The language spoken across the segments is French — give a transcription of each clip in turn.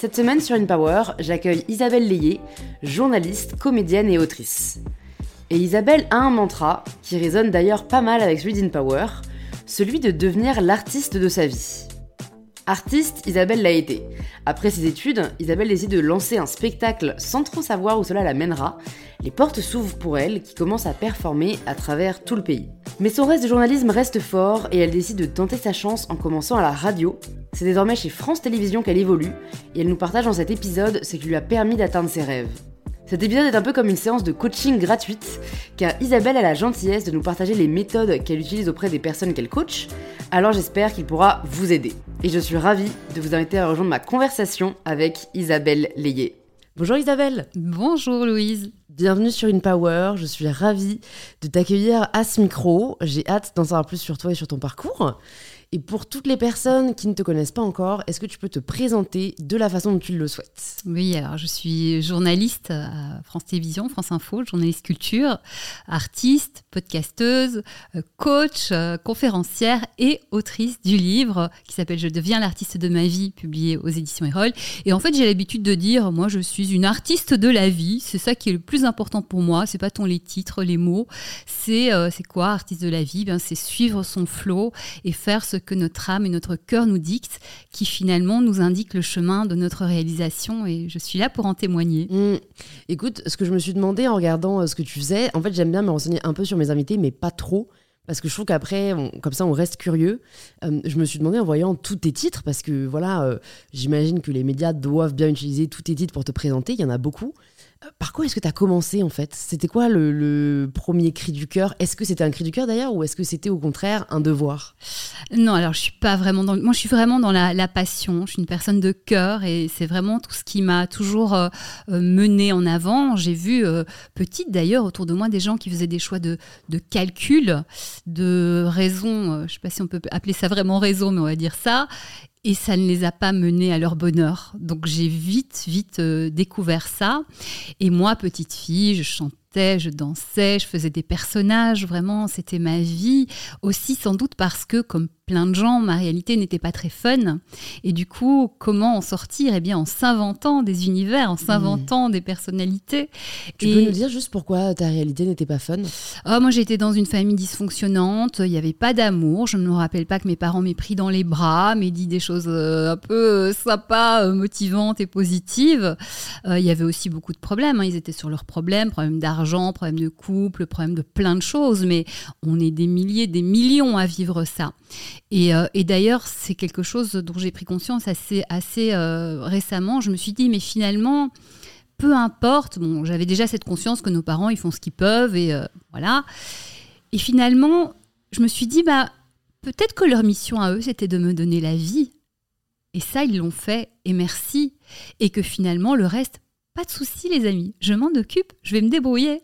Cette semaine sur InPower, j'accueille Isabelle Layé, journaliste, comédienne et autrice. Et Isabelle a un mantra, qui résonne d'ailleurs pas mal avec celui d'InPower, celui de devenir l'artiste de sa vie. Artiste, Isabelle l'a été. Après ses études, Isabelle décide de lancer un spectacle sans trop savoir où cela la mènera. Les portes s'ouvrent pour elle, qui commence à performer à travers tout le pays. Mais son reste de journalisme reste fort et elle décide de tenter sa chance en commençant à la radio. C'est désormais chez France Télévisions qu'elle évolue et elle nous partage dans cet épisode ce qui lui a permis d'atteindre ses rêves. Cet épisode est un peu comme une séance de coaching gratuite, car Isabelle a la gentillesse de nous partager les méthodes qu'elle utilise auprès des personnes qu'elle coach, alors j'espère qu'il pourra vous aider. Et je suis ravie de vous inviter à rejoindre ma conversation avec Isabelle Layé. Bonjour Isabelle Bonjour Louise Bienvenue sur InPower, je suis ravie de t'accueillir à ce micro. J'ai hâte d'en savoir plus sur toi et sur ton parcours. Et pour toutes les personnes qui ne te connaissent pas encore, est-ce que tu peux te présenter de la façon dont tu le souhaites? Oui, alors je suis journaliste à France Télévisions, France Info, journaliste culture, artiste, podcasteuse, euh, coach, euh, conférencière et autrice du livre qui s'appelle Je deviens l'artiste de ma vie, publié aux éditions Erol. Et en fait, j'ai l'habitude de dire, moi, je suis une artiste de la vie. C'est ça qui est le plus important pour moi. C'est pas tant les titres, les mots. C'est euh, quoi, artiste de la vie? Ben, C'est suivre son flot et faire ce que notre âme et notre cœur nous dictent, qui finalement nous indique le chemin de notre réalisation. Et je suis là pour en témoigner. Mmh. Écoute, ce que je me suis demandé en regardant euh, ce que tu faisais, en fait, j'aime bien me renseigner un peu sur mes invités, mais pas trop. Parce que je trouve qu'après, comme ça, on reste curieux. Euh, je me suis demandé en voyant tous tes titres, parce que voilà, euh, j'imagine que les médias doivent bien utiliser tous tes titres pour te présenter. Il y en a beaucoup. Par quoi est-ce que tu as commencé en fait? C'était quoi le, premier cri du cœur? Est-ce que c'était un cri du cœur d'ailleurs ou est-ce que c'était au contraire un devoir? Non, alors je suis pas vraiment dans. Moi, je suis vraiment dans la, passion. Je suis une personne de cœur et c'est vraiment tout ce qui m'a toujours euh, euh, menée en avant. J'ai vu euh, petite d'ailleurs autour de moi des gens qui faisaient des choix de, calcul, de raison. je sais pas si on peut appeler ça vraiment raison, mais on va dire ça et ça ne les a pas menés à leur bonheur. Donc j'ai vite, vite euh, découvert ça. Et moi, petite fille, je chantais je dansais, je faisais des personnages, vraiment, c'était ma vie. Aussi, sans doute parce que, comme plein de gens, ma réalité n'était pas très fun. Et du coup, comment en sortir? Eh bien, en s'inventant des univers, en s'inventant des personnalités. Tu peux nous dire juste pourquoi ta réalité n'était pas fun? Oh, Moi, j'étais dans une famille dysfonctionnante, il n'y avait pas d'amour. Je ne me rappelle pas que mes parents m'aient pris dans les bras, m'aient dit des choses euh, un peu euh, sympas, euh, motivantes et positives. Il y avait aussi beaucoup de problèmes. Hein. Ils étaient sur leurs problèmes, problèmes d'argent problème de couple, problème de plein de choses, mais on est des milliers, des millions à vivre ça. Et, euh, d'ailleurs, c'est quelque chose dont j'ai pris conscience assez, assez euh, récemment. Je me suis dit, mais finalement, peu importe, bon, j'avais déjà cette conscience que nos parents, ils font ce qu'ils peuvent, et euh, voilà. Et finalement, je me suis dit, bah, peut-être que leur mission à eux, c'était de me donner la vie. Et ça, ils l'ont fait, et merci. Et que finalement, le reste, pas de souci les amis, je m'en occupe, je vais me débrouiller.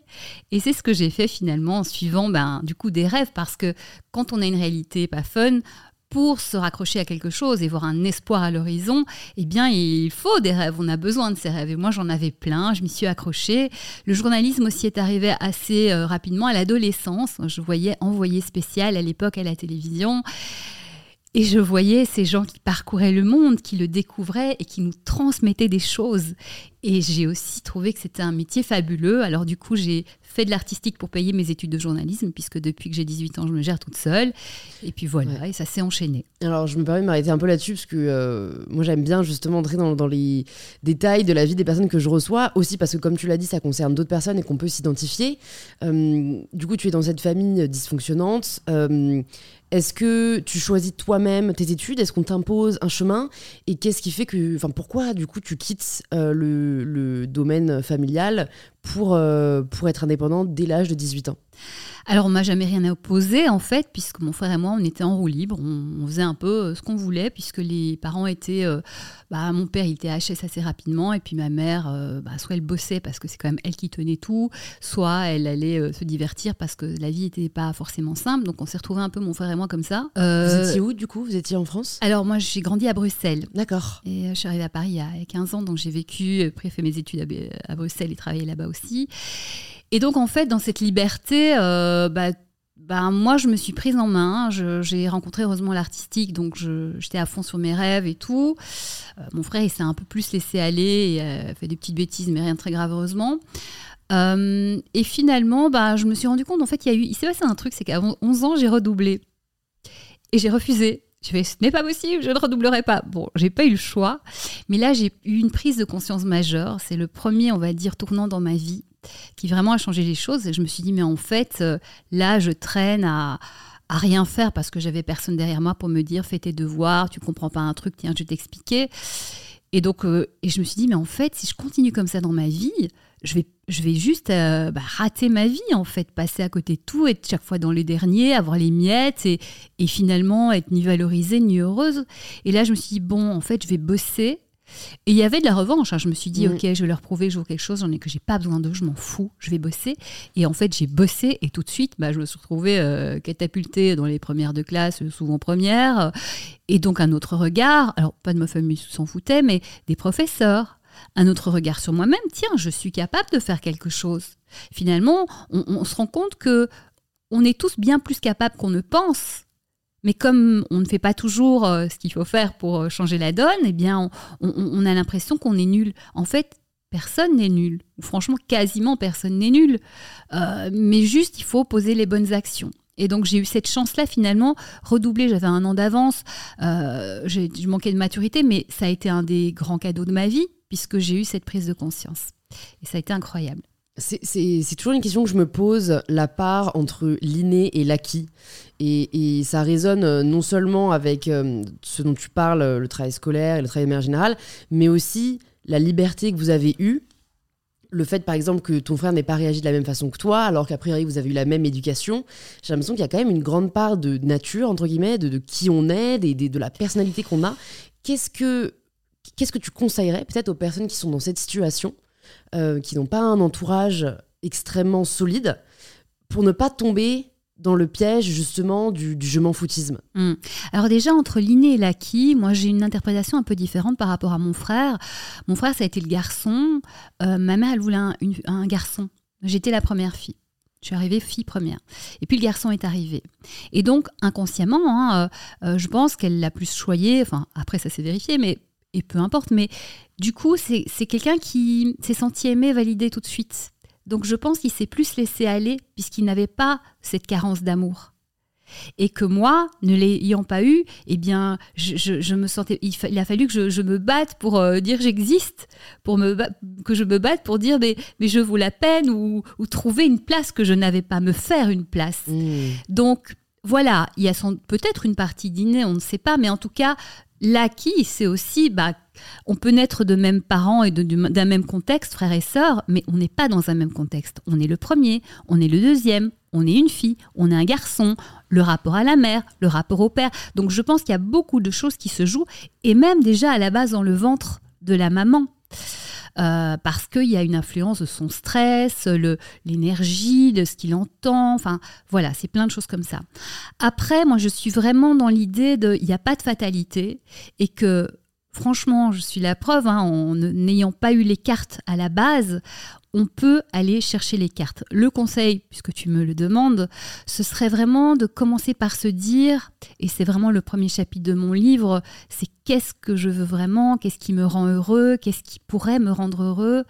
Et c'est ce que j'ai fait finalement en suivant ben, du coup des rêves parce que quand on a une réalité pas fun, pour se raccrocher à quelque chose et voir un espoir à l'horizon, eh bien, il faut des rêves. On a besoin de ces rêves. Et moi, j'en avais plein. Je m'y suis accrochée. Le journalisme aussi est arrivé assez euh, rapidement à l'adolescence. Je voyais envoyé spécial à l'époque à la télévision. Et je voyais ces gens qui parcouraient le monde, qui le découvraient et qui nous transmettaient des choses. Et j'ai aussi trouvé que c'était un métier fabuleux. Alors du coup, j'ai fait de l'artistique pour payer mes études de journalisme, puisque depuis que j'ai 18 ans, je me gère toute seule. Et puis voilà, et ça s'est enchaîné. Alors je me permets de m'arrêter un peu là-dessus, parce que euh, moi j'aime bien justement entrer dans, les détails de la vie des personnes que je reçois, aussi parce que comme tu l'as dit, ça concerne d'autres personnes et qu'on peut s'identifier. Euh, du coup, tu es dans cette famille dysfonctionnante. Euh, est-ce que tu choisis toi-même tes études? Est-ce qu'on t'impose un chemin? Et qu'est-ce qui fait que, enfin, pourquoi du coup tu quittes le, le, domaine familial pour, pour être indépendante dès l'âge de 18 ans? Alors, on m'a jamais rien à opposer, en fait, puisque mon frère et moi, on était en roue libre. On, faisait un peu euh, ce qu'on voulait, puisque les parents étaient. Euh, bah, mon père, il était HS assez rapidement, et puis ma mère, euh, bah, soit elle bossait parce que c'est quand même elle qui tenait tout, soit elle allait se divertir parce que la vie n'était pas forcément simple. Donc, on s'est retrouvés un peu, mon frère et moi, comme ça. Vous étiez où, du coup? Vous étiez en France? Alors, moi, j'ai grandi à Bruxelles. D'accord. Et je suis arrivée à Paris il y a 15 ans, donc j'ai vécu, après fait mes études à, Bruxelles et travaillé là-bas aussi. Et donc, en fait, dans cette liberté, bah, ben, moi, je me suis prise en main. J'ai rencontré heureusement l'artistique, donc j'étais à fond sur mes rêves et tout. Euh, mon frère, il s'est un peu plus laissé aller, il a fait des petites bêtises, mais rien de très grave, heureusement. Euh, et finalement, ben, je me suis rendu compte, en fait, il, y a eu, il s'est passé un truc, c'est qu'à 11 ans, j'ai redoublé. Et j'ai refusé. Je fais, ce n'est pas possible, je ne redoublerai pas. Bon, j'ai pas eu le choix, mais là j'ai eu une prise de conscience majeure. C'est le premier, on va dire, tournant dans ma vie qui vraiment a changé les choses. Et je me suis dit, mais en fait, euh, là, je traîne à, rien faire parce que j'avais personne derrière moi pour me dire, fais tes devoirs, tu comprends pas un truc, tiens, je vais t'expliquer. Et donc, euh, et je me suis dit, mais en fait, si je continue comme ça dans ma vie, je vais, je vais juste euh, bah, rater ma vie, en fait, passer à côté de tout, être chaque fois dans les derniers, avoir les miettes et, et finalement être ni valorisée ni heureuse. Et là, je me suis dit, bon, en fait, je vais bosser et il y avait de la revanche. Hein. Je me suis dit, ok, je vais leur prouver que je quelque chose, j'en ai que j'ai pas besoin d'eux, je m'en fous, je vais bosser. Et en fait, j'ai bossé et tout de suite, bah, je me suis retrouvée euh, catapultée dans les premières de classe, souvent première. Et donc un autre regard, alors pas de ma famille s'en foutait, mais des professeurs. Un autre regard sur moi-même, tiens, je suis capable de faire quelque chose. Finalement, on, on se rend compte que on est tous bien plus capables qu'on ne pense mais comme on ne fait pas toujours euh, ce qu'il faut faire pour euh, changer la donne, eh bien, on, a l'impression qu'on est nul. En fait, personne n'est nul. Franchement, quasiment personne n'est nul. Euh, mais juste, il faut poser les bonnes actions. Et donc j'ai eu cette chance-là finalement, redoubler, j'avais un an d'avance, je manquais de maturité, mais ça a été un des grands cadeaux de ma vie, puisque j'ai eu cette prise de conscience. Et ça a été incroyable. C'est toujours une question que je me pose, la part entre l'inné et l'acquis. Et, ça résonne euh, non seulement avec euh, ce dont tu parles, euh, le travail scolaire et le travail de général, mais aussi la liberté que vous avez eue. Le fait, par exemple, que ton frère n'ait pas réagi de la même façon que toi, alors qu'a priori vous avez eu la même éducation, j'ai l'impression qu'il y a quand même une grande part de nature, entre guillemets, de, qui on est, de la personnalité qu'on a. Qu'est-ce que, qu'est-ce que tu conseillerais peut-être aux personnes qui sont dans cette situation qui n'ont pas un entourage extrêmement solide, pour ne pas tomber dans le piège justement du, je m'en foutisme hmm. Alors déjà, entre l'inné et l'acquis, moi j'ai une interprétation un peu différente par rapport à mon frère. Mon frère, ça a été le garçon. Euh, ma mère, elle voulait un, garçon. J'étais la première fille. Je suis arrivée fille première. Et puis le garçon est arrivé. Et donc, inconsciemment, hein, euh, je pense qu'elle l'a plus choyé. Enfin, après, ça s'est vérifié, mais et peu importe. Mais du coup, c'est quelqu'un qui s'est senti aimé, validé tout de suite. Donc je pense qu'il s'est plus laissé aller puisqu'il n'avait pas cette carence d'amour. Et que moi, ne l'ayant pas eu, eh bien, je, me sentais. Il, a fallu que je, me batte pour euh, dire j'existe, pour me que je me batte pour dire mais, mais je vaux la peine ou, trouver une place que je n'avais pas, me faire une place. Mmh. Donc voilà, il y a peut-être une partie d'inné, on ne sait pas, mais en tout cas, L'acquis, c'est aussi, bah, on peut naître de mêmes parents et d'un même contexte, frères et sœurs, mais on n'est pas dans un même contexte. On est le premier, on est le deuxième, on est une fille, on est un garçon, le rapport à la mère, le rapport au père. Donc je pense qu'il y a beaucoup de choses qui se jouent, et même déjà à la base dans le ventre de la maman. Euh, parce qu'il y a une influence de son stress, l'énergie, de ce qu'il entend. Enfin, voilà, c'est plein de choses comme ça. Après, moi, je suis vraiment dans l'idée de, il n'y a pas de fatalité et que franchement, je suis la preuve, hein, en n'ayant pas eu les cartes à la base, on peut aller chercher les cartes. Le conseil, puisque tu me le demandes, ce serait vraiment de commencer par se dire, et c'est vraiment le premier chapitre de mon livre, c'est qu'est-ce que je veux vraiment, qu'est-ce qui me rend heureux, qu'est-ce qui pourrait me rendre heureux,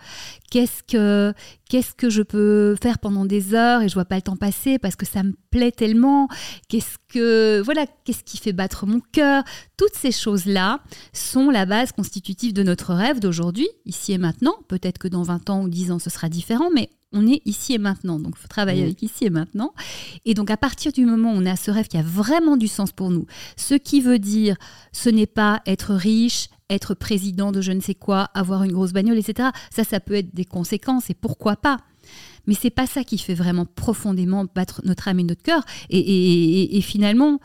qu'est-ce que qu'est-ce que je peux faire pendant des heures et je vois pas le temps passer parce que ça me plaît tellement, qu'est-ce que voilà, qu'est-ce qui fait battre mon cœur, toutes ces choses-là sont la base constitutive de notre rêve d'aujourd'hui, ici et maintenant, peut-être que dans 20 ans ou 10 ans ce sera différent, mais on est ici et maintenant. Donc, il faut travailler avec ici et maintenant. Et donc, à partir du moment où on a ce rêve qui a vraiment du sens pour nous, ce qui veut dire, ce n'est pas être riche, être président de je ne sais quoi, avoir une grosse bagnole, etc. Ça, ça peut être des conséquences et pourquoi pas. Mais c'est pas ça qui fait vraiment profondément battre notre âme et notre cœur. et finalement,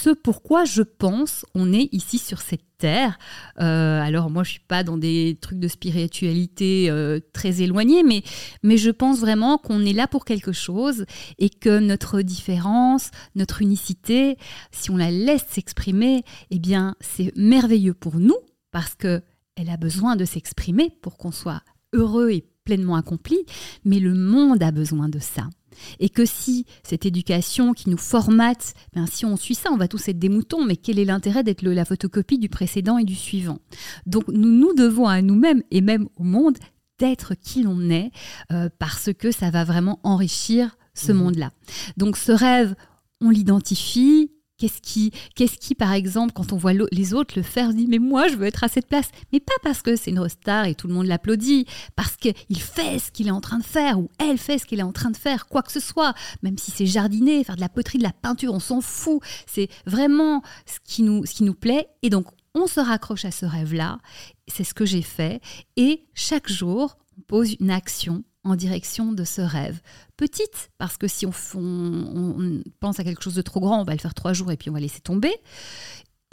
ce pourquoi je pense on est ici sur cette terre. Euh, alors moi je suis pas dans des trucs de spiritualité euh, très éloignés, mais, mais je pense vraiment qu'on est là pour quelque chose et que notre différence, notre unicité, si on la laisse s'exprimer, eh bien c'est merveilleux pour nous parce que elle a besoin de s'exprimer pour qu'on soit heureux et pleinement accompli, mais le monde a besoin de ça. Et que si cette éducation qui nous formate, ben si on suit ça, on va tous être des moutons, mais quel est l'intérêt d'être la photocopie du précédent et du suivant? Donc nous nous devons à nous-mêmes et même au monde d'être qui l'on est, euh, parce que ça va vraiment enrichir ce mmh. monde-là. Donc ce rêve, on l'identifie, Qu'est-ce qui, qui, par exemple, quand on voit les autres le faire, se dit mais moi je veux être à cette place, mais pas parce que c'est une star et tout le monde l'applaudit, parce qu'il fait ce qu'il est en train de faire ou elle fait ce qu'elle est en train de faire, quoi que ce soit, même si c'est jardiner, faire de la poterie, de la peinture, on s'en fout. C'est vraiment ce qui nous, ce qui nous plaît et donc on se raccroche à ce rêve-là. C'est ce que j'ai fait et chaque jour on pose une action en direction de ce rêve. Petite, parce que si on, pense à quelque chose de trop grand, on va le faire trois jours et puis on va laisser tomber.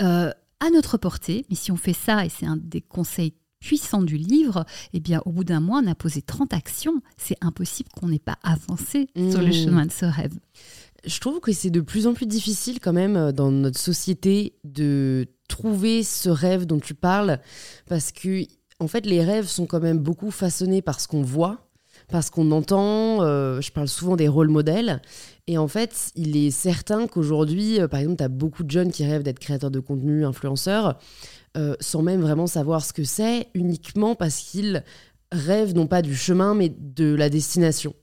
Euh, à notre portée, mais si on fait ça, et c'est un des conseils puissants du livre, eh bien, au bout d'un mois, on a posé 30 actions. C'est impossible qu'on n'ait pas avancé sur le mmh. chemin de ce rêve. Je trouve que c'est de plus en plus difficile quand même euh, dans notre société de trouver ce rêve dont tu parles, parce que en fait, les rêves sont quand même beaucoup façonnés par ce qu'on voit parce qu'on entend, euh, je parle souvent des rôles modèles, et en fait, il est certain qu'aujourd'hui, euh, par exemple, tu as beaucoup de jeunes qui rêvent d'être créateurs de contenu, influenceurs, euh, sans même vraiment savoir ce que c'est, uniquement parce qu'ils rêvent non pas du chemin, mais de la destination.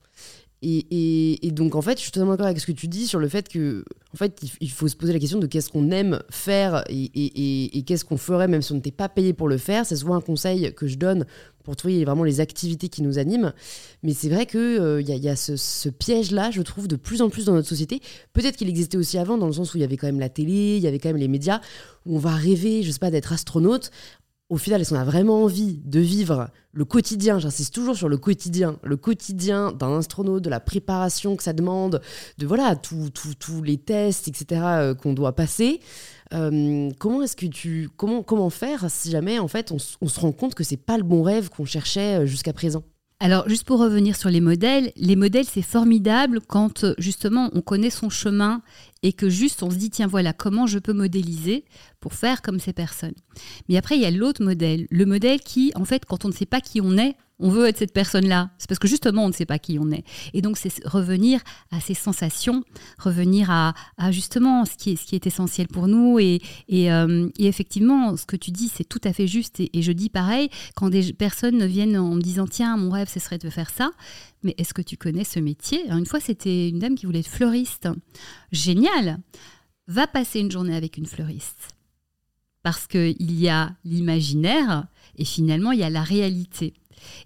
Et, donc, en fait, je suis totalement d'accord avec ce que tu dis sur le fait que, en fait, il, faut se poser la question de qu'est-ce qu'on aime faire et, qu'est-ce qu'on ferait même si on n'était pas payé pour le faire. C'est souvent un conseil que je donne pour trouver vraiment les activités qui nous animent. Mais c'est vrai qu'il euh, y, a, ce, piège-là, je trouve, de plus en plus dans notre société. Peut-être qu'il existait aussi avant, dans le sens où il y avait quand même la télé, il y avait quand même les médias, où on va rêver, je sais pas, d'être astronaute au final, est-ce qu'on a vraiment envie de vivre le quotidien J'insiste toujours sur le quotidien, le quotidien d'un astronaute, de la préparation que ça demande, de voilà tous les tests, etc. Euh, qu'on doit passer. Euh, comment est-ce que tu comment comment faire si jamais en fait on, on se rend compte que c'est pas le bon rêve qu'on cherchait euh, jusqu'à présent? Alors, juste pour revenir sur les modèles, les modèles, c'est formidable quand justement on connaît son chemin et que juste on se dit, tiens, voilà, comment je peux modéliser pour faire comme ces personnes. Mais après, il y a l'autre modèle, le modèle qui, en fait, quand on ne sait pas qui on est, on veut être cette personne-là. C'est parce que justement, on ne sait pas qui on est. Et donc, c'est revenir à ces sensations, revenir à, justement ce qui, est, essentiel pour nous. Et, euh, effectivement, ce que tu dis, c'est tout à fait juste. Et, je dis pareil, quand des personnes viennent en me disant, tiens, mon rêve, ce serait de faire ça, mais est-ce que tu connais ce métier? Une fois, c'était une dame qui voulait être fleuriste. Génial Va passer une journée avec une fleuriste. Parce qu'il y a l'imaginaire et finalement, il y a la réalité.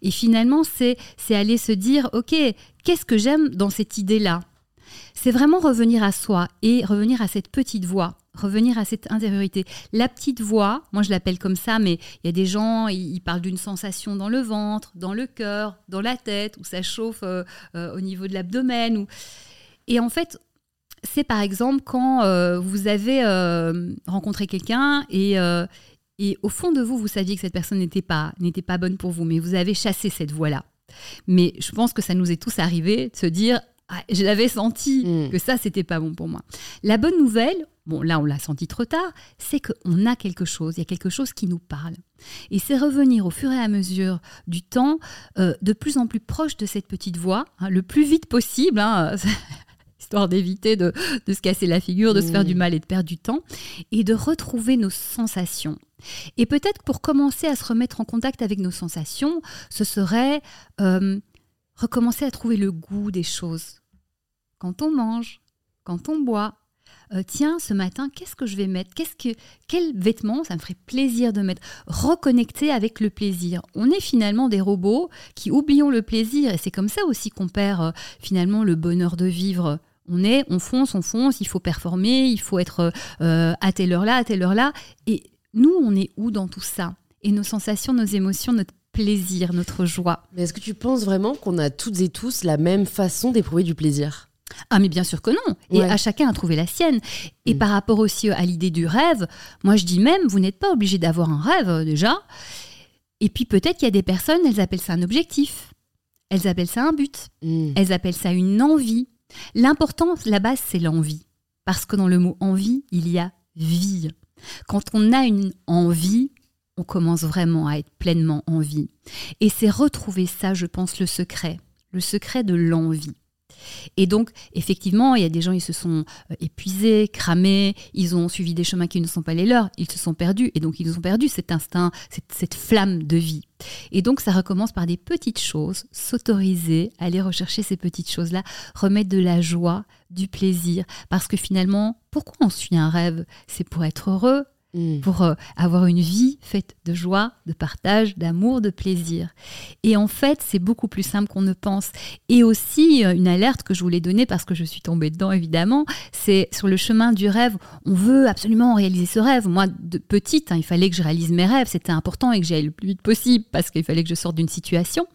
Et finalement, c'est aller se dire, OK, qu'est-ce que j'aime dans cette idée-là? C'est vraiment revenir à soi et revenir à cette petite voix, revenir à cette intériorité. La petite voix, moi je l'appelle comme ça, mais il y a des gens, ils, parlent d'une sensation dans le ventre, dans le cœur, dans la tête, où ça chauffe euh, euh, au niveau de l'abdomen. Et en fait, c'est par exemple quand euh, vous avez rencontré quelqu'un et, et au fond de vous, vous saviez que cette personne n'était pas, n'était pas bonne pour vous, mais vous avez chassé cette voix-là. Mais je pense que ça nous est tous arrivé de se dire ah, je l'avais senti mm. que ça, c'était pas bon pour moi. La bonne nouvelle, bon là on l'a senti trop tard, c'est qu'on a quelque chose, il y a quelque chose qui nous parle. Et c'est revenir au fur et à mesure du temps, euh, de plus en plus proche de cette petite voix, hein, le plus vite possible. Hein, histoire d'éviter de, se casser la figure, de se faire du mm. mal et de perdre du temps, et de retrouver nos sensations. Et peut-être pour commencer à se remettre en contact avec nos sensations, ce serait euh, recommencer à trouver le goût des choses. Quand on mange, quand on boit, euh, tiens, ce matin, qu'est-ce que je vais mettre? Qu'est-ce que, Quel vêtement ça me ferait plaisir de mettre? Reconnecter avec le plaisir. On est finalement des robots qui oublions le plaisir et c'est comme ça aussi qu'on perd euh, finalement le bonheur de vivre. On est, on fonce, on fonce, il faut performer, il faut être à telle heure là, à telle heure là. Et nous, on est où dans tout ça? Et nos sensations, nos émotions, notre plaisir, notre joie. Mais est-ce que tu penses vraiment qu'on a toutes et tous la même façon d'éprouver du plaisir? Ah mais bien sûr que non. Et à chacun à trouver la sienne. Et mm. par rapport aussi à l'idée du rêve, moi je dis même, vous n'êtes pas obligé d'avoir un rêve euh, déjà. Et puis peut-être qu'il y a des personnes, elles appellent ça un objectif. Elles appellent ça un but. Mm. Elles appellent ça une envie. L'important, la base, c'est l'envie. Parce que dans le mot envie, il y a vie. Quand on a une envie, on commence vraiment à être pleinement en vie. Et c'est retrouver ça, je pense, le secret, le secret de l'envie. Et donc, effectivement, il y a des gens, ils se sont euh, épuisés, cramés, ils ont suivi des chemins qui ne sont pas les leurs, ils se sont perdus, et donc ils ont perdu cet instinct, cette, cette flamme de vie. Et donc, ça recommence par des petites choses, s'autoriser, aller rechercher ces petites choses-là, remettre de la joie, du plaisir, parce que finalement, pourquoi on suit un rêve? C'est pour être heureux, Mm. pour euh, avoir une vie faite de joie, de partage, d'amour, de plaisir. Et en fait, c'est beaucoup plus simple qu'on ne pense. Et aussi, euh, une alerte que je voulais donner, parce que je suis tombée dedans évidemment, c'est sur le chemin du rêve. On veut absolument réaliser ce rêve. Moi, de petite, hein, il fallait que je réalise mes rêves, c'était important et que j'aille le plus vite possible, parce qu'il fallait que je sorte d'une situation.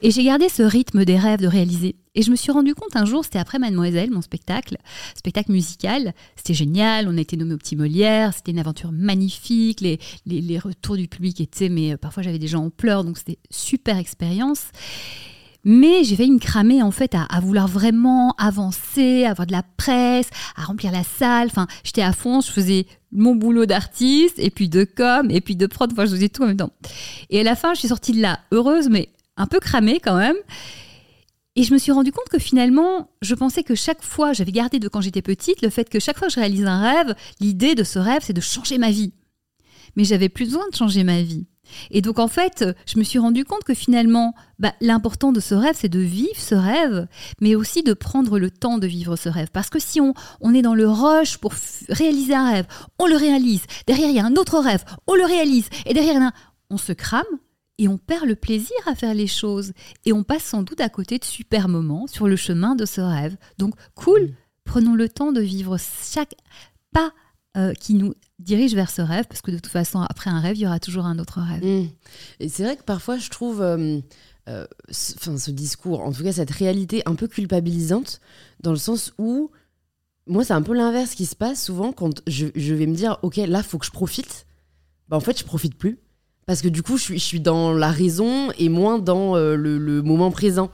Et j'ai gardé ce rythme des rêves de réaliser. Et je me suis rendu compte un jour, c'était après Mademoiselle, mon spectacle, spectacle musical. C'était génial, on a été nommé au Petit Molière, c'était une aventure magnifique, les, les, retours du public étaient, mais euh, parfois j'avais des gens en pleurs, donc c'était super expérience. Mais j'ai failli me cramer en fait à, vouloir vraiment avancer, avoir de la presse, à remplir la salle. Enfin, j'étais à fond, je faisais mon boulot d'artiste et puis de com et puis de prod. Enfin, je faisais tout en même temps. Et à la fin, je suis sortie de là heureuse, mais un peu cramée quand même. Et je me suis rendu compte que finalement, je pensais que chaque fois, j'avais gardé de quand j'étais petite le fait que chaque fois que je réalise un rêve, l'idée de ce rêve, c'est de changer ma vie. Mais j'avais plus besoin de changer ma vie. Et donc en fait, je me suis rendu compte que finalement, bah, l'important de ce rêve, c'est de vivre ce rêve, mais aussi de prendre le temps de vivre ce rêve. Parce que si on, on est dans le rush pour réaliser un rêve, on le réalise, derrière il y a un autre rêve, on le réalise, et derrière on se crame, et on perd le plaisir à faire les choses. Et on passe sans doute à côté de super moments sur le chemin de ce rêve. Donc, cool, prenons le temps de vivre chaque pas euh, qui nous dirige vers ce rêve, parce que de toute façon, après un rêve, il y aura toujours un autre rêve. Mmh. Et c'est vrai que parfois, je trouve euh, euh, ce, discours, en tout cas cette réalité un peu culpabilisante, dans le sens où, moi, c'est un peu l'inverse qui se passe souvent quand je, vais me dire, ok, là, faut que je profite. Bah, en fait, je profite plus parce que du coup, je suis, dans la raison et moins dans euh, le, moment présent.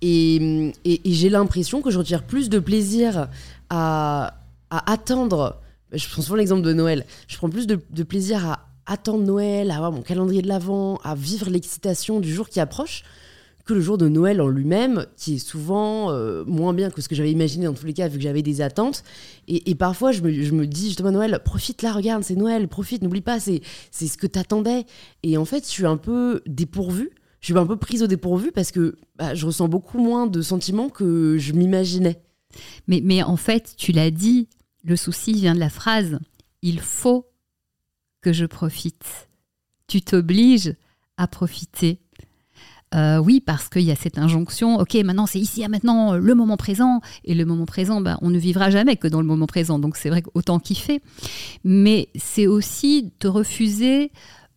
Et, j'ai l'impression que je retire plus de plaisir à, attendre. Je prends souvent l'exemple de Noël. Je prends plus de, de, plaisir à attendre Noël, à avoir mon calendrier de l'Avent, à vivre l'excitation du jour qui approche, que le jour de Noël en lui-même, qui est souvent euh, moins bien que ce que j'avais imaginé dans tous les cas, vu que j'avais des attentes. Et, parfois, je me, dis justement, Noël, profite là, regarde, c'est Noël, profite, n'oublie pas, c'est ce que t'attendais. Et en fait, je suis un peu dépourvue. Je suis un peu prise au dépourvu parce que bah, je ressens beaucoup moins de sentiments que je m'imaginais. Mais, mais en fait, tu l'as dit, le souci vient de la phrase il faut que je profite. Tu t'obliges à profiter euh, oui, parce qu'il y a cette injonction, ok, maintenant c'est ici à maintenant euh, le moment présent, et le moment présent, ben, on ne vivra jamais que dans le moment présent, donc c'est vrai qu'autant kiffer. Mais c'est aussi te refuser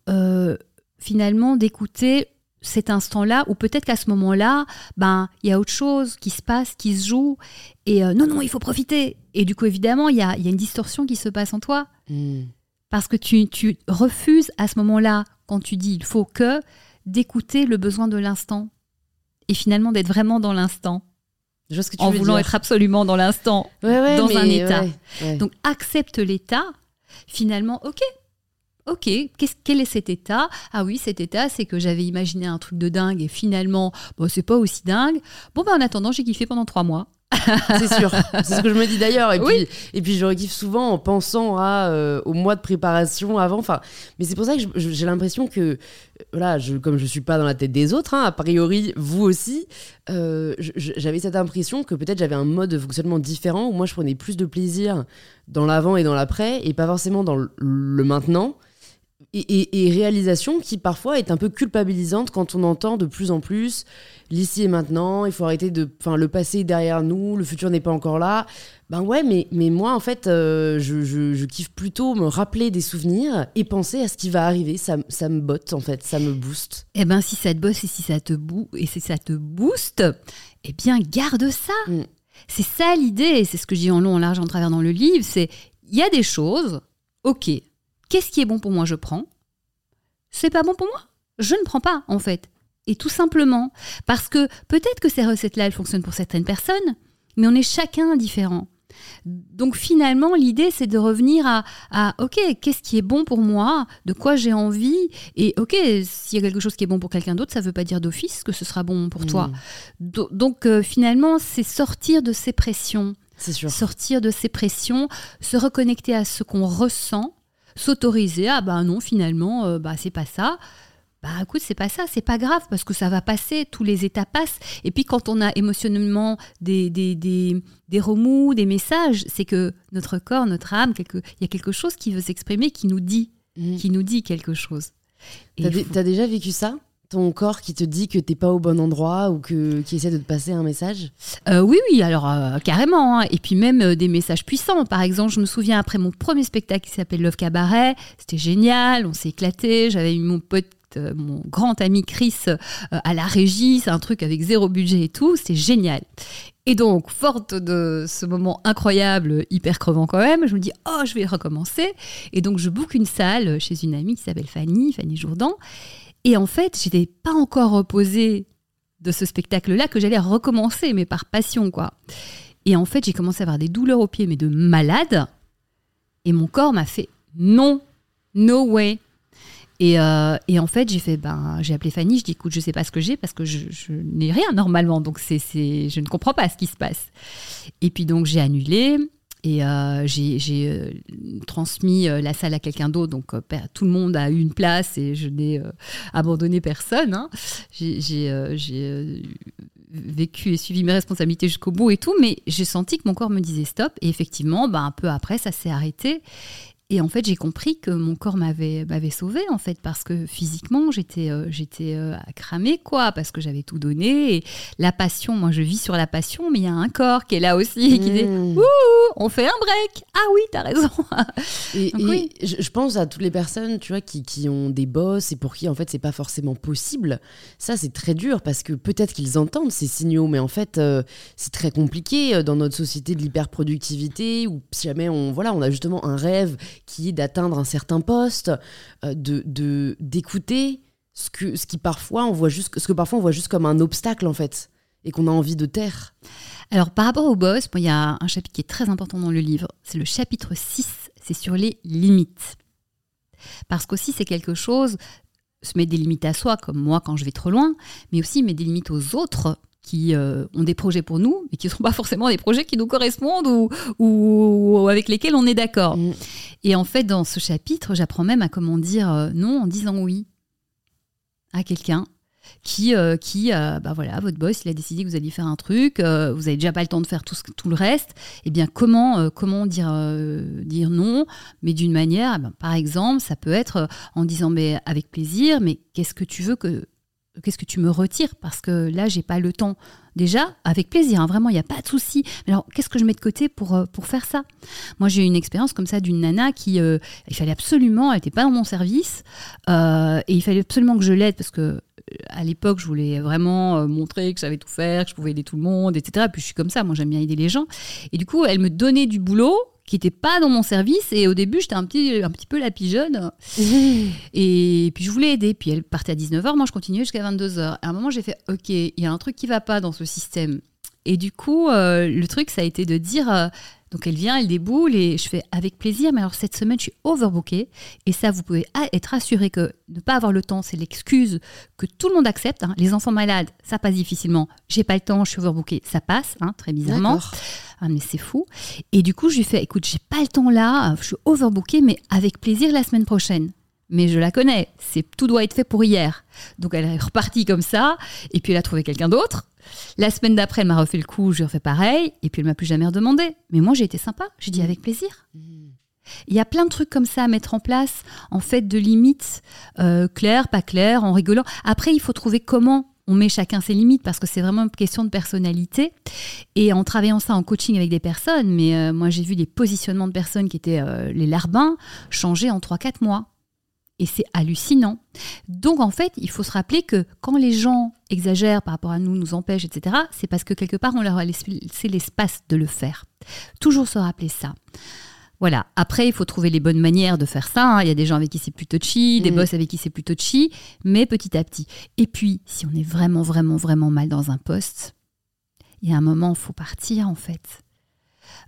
euh, finalement d'écouter cet instant-là, ou peut-être qu'à ce moment-là, ben il y a autre chose qui se passe, qui se joue, et non, non, il faut profiter. Et du coup, évidemment, il y a, une distorsion qui se passe en toi. Hmm. Parce que tu, tu refuses à ce moment-là, quand tu dis il faut que, d'écouter le besoin de l'instant et finalement d'être vraiment dans l'instant. en voulant être absolument dans l'instant, dans un état. Donc accepte l'état, finalement, ok, ok, quel est cet état? Ah oui, cet état, c'est que j'avais imaginé un truc de dingue et finalement, bon, c'est pas aussi dingue. Bon, ben en attendant, j'ai kiffé pendant trois mois c'est sûr. C'est ce que je me dis d'ailleurs. Et, puis, et puis je rekiffe souvent en pensant à, euh, au mois de préparation avant. Enfin, mais c'est pour ça que j'ai l'impression que, voilà, je, comme je suis pas dans la tête des autres, hein, a priori, vous aussi, euh, j'avais cette impression que peut-être j'avais un mode de fonctionnement différent où moi je prenais plus de plaisir dans l'avant et dans l'après et pas forcément dans le maintenant et, réalisation qui parfois est un peu culpabilisante quand on entend de plus en plus l'ici et maintenant, il faut arrêter de. Enfin, le passé est derrière nous, le futur n'est pas encore là. Ben ouais, mais, mais moi, en fait, euh, je, je, kiffe plutôt me rappeler des souvenirs et penser à ce qui va arriver. Ça, ça me botte, en fait, ça me booste. Eh ben, si ça te bosse et si ça te, bou et si ça te booste, eh bien, garde ça. Mm. C'est ça l'idée, et c'est ce que je dis en long, en large, en travers dans le livre c'est il y a des choses, ok, Qu'est-ce qui est bon pour moi Je prends? C'est pas bon pour moi? Je ne prends pas, en fait. Et tout simplement parce que peut-être que ces recettes-là, elles fonctionnent pour certaines personnes, mais on est chacun différent. Donc finalement, l'idée, c'est de revenir à, OK, qu'est-ce qui est bon pour moi, de quoi j'ai envie, et OK, s'il y a quelque chose qui est bon pour quelqu'un d'autre, ça ne veut pas dire d'office que ce sera bon pour toi. Mm. donc euh, finalement, c'est sortir de ces pressions. Sûr. Sortir de ces pressions, se reconnecter à ce qu'on ressent, s'autoriser, ah bah non, finalement, euh, bah c'est pas ça bah écoute, c'est pas ça, c'est pas grave parce que ça va passer, tous les états passent. Et puis quand on a émotionnellement des, des, des, des remous, des messages, c'est que notre corps, notre âme, quelque, il y a quelque chose qui veut s'exprimer, qui nous dit, mmh. qui nous dit quelque chose. T'as déjà vécu ça? Ton corps qui te dit que t'es pas au bon endroit ou que qui essaie de te passer un message? Euh, Oui, oui, alors euh, carrément. Hein. Et puis même euh, des messages puissants. Par exemple, je me souviens après mon premier spectacle qui s'appelle Love Cabaret, c'était génial, on s'est éclaté. J'avais eu mon pote mon grand ami Chris à la régie, c'est un truc avec zéro budget et tout, c'est génial. Et donc, forte de ce moment incroyable, hyper crevant quand même, je me dis, oh, je vais recommencer. Et donc, je book une salle chez une amie qui s'appelle Fanny, Fanny Jourdan. Et en fait, j'étais pas encore reposée de ce spectacle-là que j'allais recommencer, mais par passion, quoi. Et en fait, j'ai commencé à avoir des douleurs aux pieds, mais de malade. Et mon corps m'a fait non, no way, euh, et, en fait, j'ai fait, ben, j'ai appelé Fanny, je dis, écoute, je sais pas ce que j'ai parce que je, n'ai rien normalement, donc c'est, je ne comprends pas ce qui se passe. Et puis donc j'ai annulé. Et euh, j'ai euh, transmis la salle à quelqu'un d'autre, donc tout le monde a eu une place et je n'ai abandonné personne. Hein. J'ai vécu et suivi mes responsabilités jusqu'au bout et tout, mais j'ai senti que mon corps me disait stop. Et effectivement, ben, un peu après, ça s'est arrêté. Et en fait, j'ai compris que mon corps m'avait m'avait sauvé en fait parce que physiquement, j'étais euh, j'étais euh, cramée quoi parce que j'avais tout donné et la passion, moi je vis sur la passion mais il y a un corps qui est là aussi et qui dit mmh. "Ouh, on fait un break." Ah oui, t'as raison. et, oui. je pense à toutes les personnes, tu vois qui, qui ont des boss et pour qui en fait c'est pas forcément possible. Ça c'est très dur parce que peut-être qu'ils entendent ces signaux mais en fait euh, c'est très compliqué dans notre société de l'hyperproductivité ou si jamais on voilà, on a justement un rêve qui est d'atteindre un certain poste, euh, de d'écouter ce que ce qui parfois on voit juste ce que parfois on voit juste comme un obstacle en fait et qu'on a envie de taire. Alors par rapport au boss, il y a un chapitre qui est très important dans le livre, c'est le chapitre 6, c'est sur les limites. Parce qu'aussi c'est quelque chose se mettre des limites à soi comme moi quand je vais trop loin, mais aussi mettre des limites aux autres qui euh, ont des projets pour nous, mais qui ne sont pas forcément des projets qui nous correspondent ou, ou avec lesquels on est d'accord. Mm. Et en fait, dans ce chapitre, j'apprends même à comment dire euh, non en disant oui à quelqu'un qui, euh, qui bah voilà, votre boss, il a décidé que vous alliez faire un truc, vous n'avez déjà pas le temps de faire tout, tout le reste, et eh bien comment, comment dire, dire non, mais d'une manière, eh ben, par exemple, ça peut être en disant mais avec plaisir, mais qu'est-ce que tu veux que qu'est-ce que tu me retires parce que là j'ai pas le temps. Déjà avec plaisir hein, vraiment il n'y a pas de souci. Alors qu'est-ce que je mets de côté pour, euh, pour faire ça? Moi j'ai eu une expérience comme ça d'une nana qui euh, il fallait absolument elle n'était pas dans mon service euh, et il fallait absolument que je l'aide parce que à l'époque je voulais vraiment montrer que j'avais tout faire que je pouvais aider tout le monde etc puis je suis comme ça moi j'aime bien aider les gens et du coup elle me donnait du boulot qui n'était pas dans mon service. Et au début, j'étais un petit, un petit peu la pigeonne. Et puis, je voulais aider. Puis, elle partait à 19h. Moi, je continuais jusqu'à 22h. À un moment, j'ai fait OK, il y a un truc qui va pas dans ce système. Et du coup, euh, le truc, ça a été de dire. Euh, donc elle vient, elle déboule et je fais avec plaisir. Mais alors cette semaine, je suis overbookée. Et ça, vous pouvez être assuré que ne pas avoir le temps, c'est l'excuse que tout le monde accepte. Hein. Les enfants malades, ça passe difficilement. J'ai pas le temps, je suis overbookée, ça passe, hein, très bizarrement. Ah, mais c'est fou. Et du coup, je lui fais écoute, j'ai pas le temps là, je suis overbookée, mais avec plaisir la semaine prochaine. Mais je la connais, c'est tout doit être fait pour hier. Donc elle est repartie comme ça, et puis elle a trouvé quelqu'un d'autre. La semaine d'après, elle m'a refait le coup, je lui refais pareil, et puis elle m'a plus jamais redemandé. Mais moi, j'ai été sympa, j'ai dit avec plaisir. Il y a plein de trucs comme ça à mettre en place, en fait, de limites euh, claires, pas claires, en rigolant. Après, il faut trouver comment on met chacun ses limites parce que c'est vraiment une question de personnalité. Et en travaillant ça en coaching avec des personnes, mais euh, moi j'ai vu des positionnements de personnes qui étaient euh, les larbins changer en 3-4 mois. Et c'est hallucinant. Donc en fait, il faut se rappeler que quand les gens exagèrent par rapport à nous, nous empêchent, etc., c'est parce que quelque part on leur a laissé l'espace de le faire. Toujours se rappeler ça. Voilà. Après, il faut trouver les bonnes manières de faire ça. Hein. Il y a des gens avec qui c'est plutôt touchy, des mm. boss avec qui c'est plutôt touchy, mais petit à petit. Et puis, si on est vraiment, vraiment, vraiment mal dans un poste, il y a un moment, il faut partir en fait.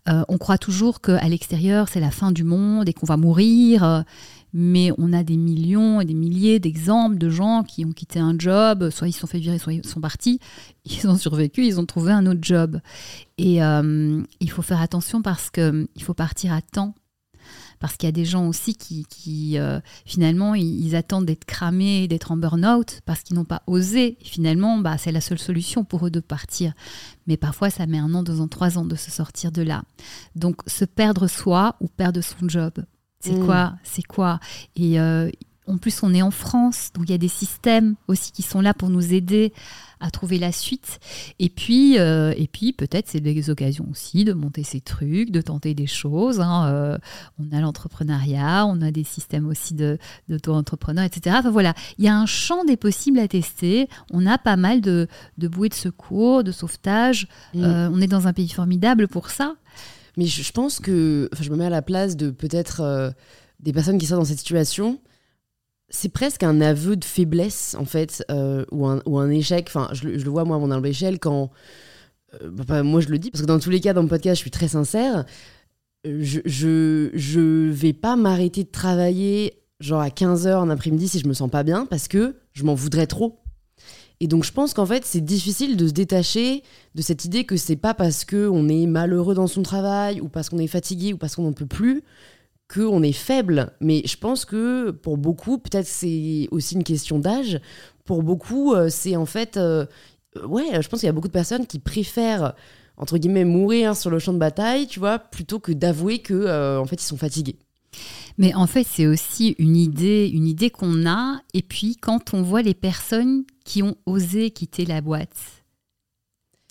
on croit toujours qu'à l'extérieur, c'est la fin du monde et qu'on va mourir. Mais on a des millions et des milliers d'exemples de gens qui ont quitté un job, soit ils se sont fait virer, soit ils sont partis, ils ont survécu, ils ont trouvé un autre job. Et il faut faire attention parce qu'il faut partir à temps parce qu'il y a des gens aussi qui, euh, finalement, ils, attendent d'être cramés, d'être en burn-out, parce qu'ils n'ont pas osé. finalement, bah, c'est la seule solution pour eux de partir. Mais parfois, ça met un an, deux ans, trois ans de se sortir de là. Donc, se perdre soi ou perdre son job, c'est mm. quoi C'est quoi Et euh, en plus, on est en France, donc il y a des systèmes aussi qui sont là pour nous aider à trouver la suite. Et puis, euh, et puis peut-être c'est des occasions aussi de monter ces trucs, de tenter des choses. Hein. Euh, on a l'entrepreneuriat, on a des systèmes aussi de, d'auto-entrepreneurs, etc. Enfin voilà, il y a un champ des possibles à tester. On a pas mal de, de bouées de secours, de sauvetage. Mm. Euh, on est dans un pays formidable pour ça. Mais je, je pense que, enfin, je me mets à la place de peut-être des personnes qui sont dans cette situation c'est presque un aveu de faiblesse, en fait, euh, ou, un, ou, un, échec. Enfin, je, le vois, moi, à mon humble échelle, quand. Euh, bah, moi, je le dis, parce que dans tous les cas, dans le podcast, je suis très sincère. Je, je, je vais pas m'arrêter de travailler, genre à 15h en après-midi, si je me sens pas bien, parce que je m'en voudrais trop. Et donc, je pense qu'en fait, c'est difficile de se détacher de cette idée que c'est pas parce qu'on est malheureux dans son travail, ou parce qu'on est fatigué, ou parce qu'on n'en peut plus, qu'on est faible. Mais je pense que pour beaucoup, peut-être c'est aussi une question d'âge. Pour beaucoup, euh, c'est en fait. Euh, ouais, je pense qu'il y a beaucoup de personnes qui préfèrent, entre guillemets, mourir sur le champ de bataille, tu vois, plutôt que d'avouer que euh, en fait, ils sont fatigués. Mais en fait, c'est aussi une idée, une idée qu'on a. Et puis, quand on voit les personnes qui ont osé quitter la boîte,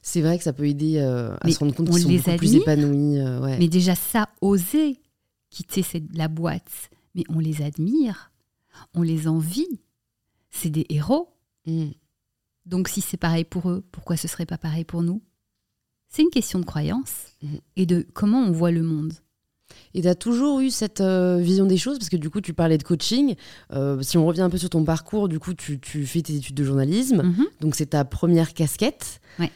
c'est vrai que ça peut aider à se rendre compte qu'ils sont beaucoup plus épanouis. Mais déjà, ça, oser, quitter la boîte, mais on les admire, on les envie. C'est des héros. Mm. Donc si c'est pareil pour eux, pourquoi ce serait pas pareil pour nous? C'est une question de croyance mm. et de comment on voit le monde. Et tu as toujours eu cette euh, vision des choses, parce que du coup, tu parlais de coaching. Euh, si on revient un peu sur ton parcours, du coup, tu, fais tes études de journalisme. Mm-hmm. Donc, c'est ta première casquette. Ouais.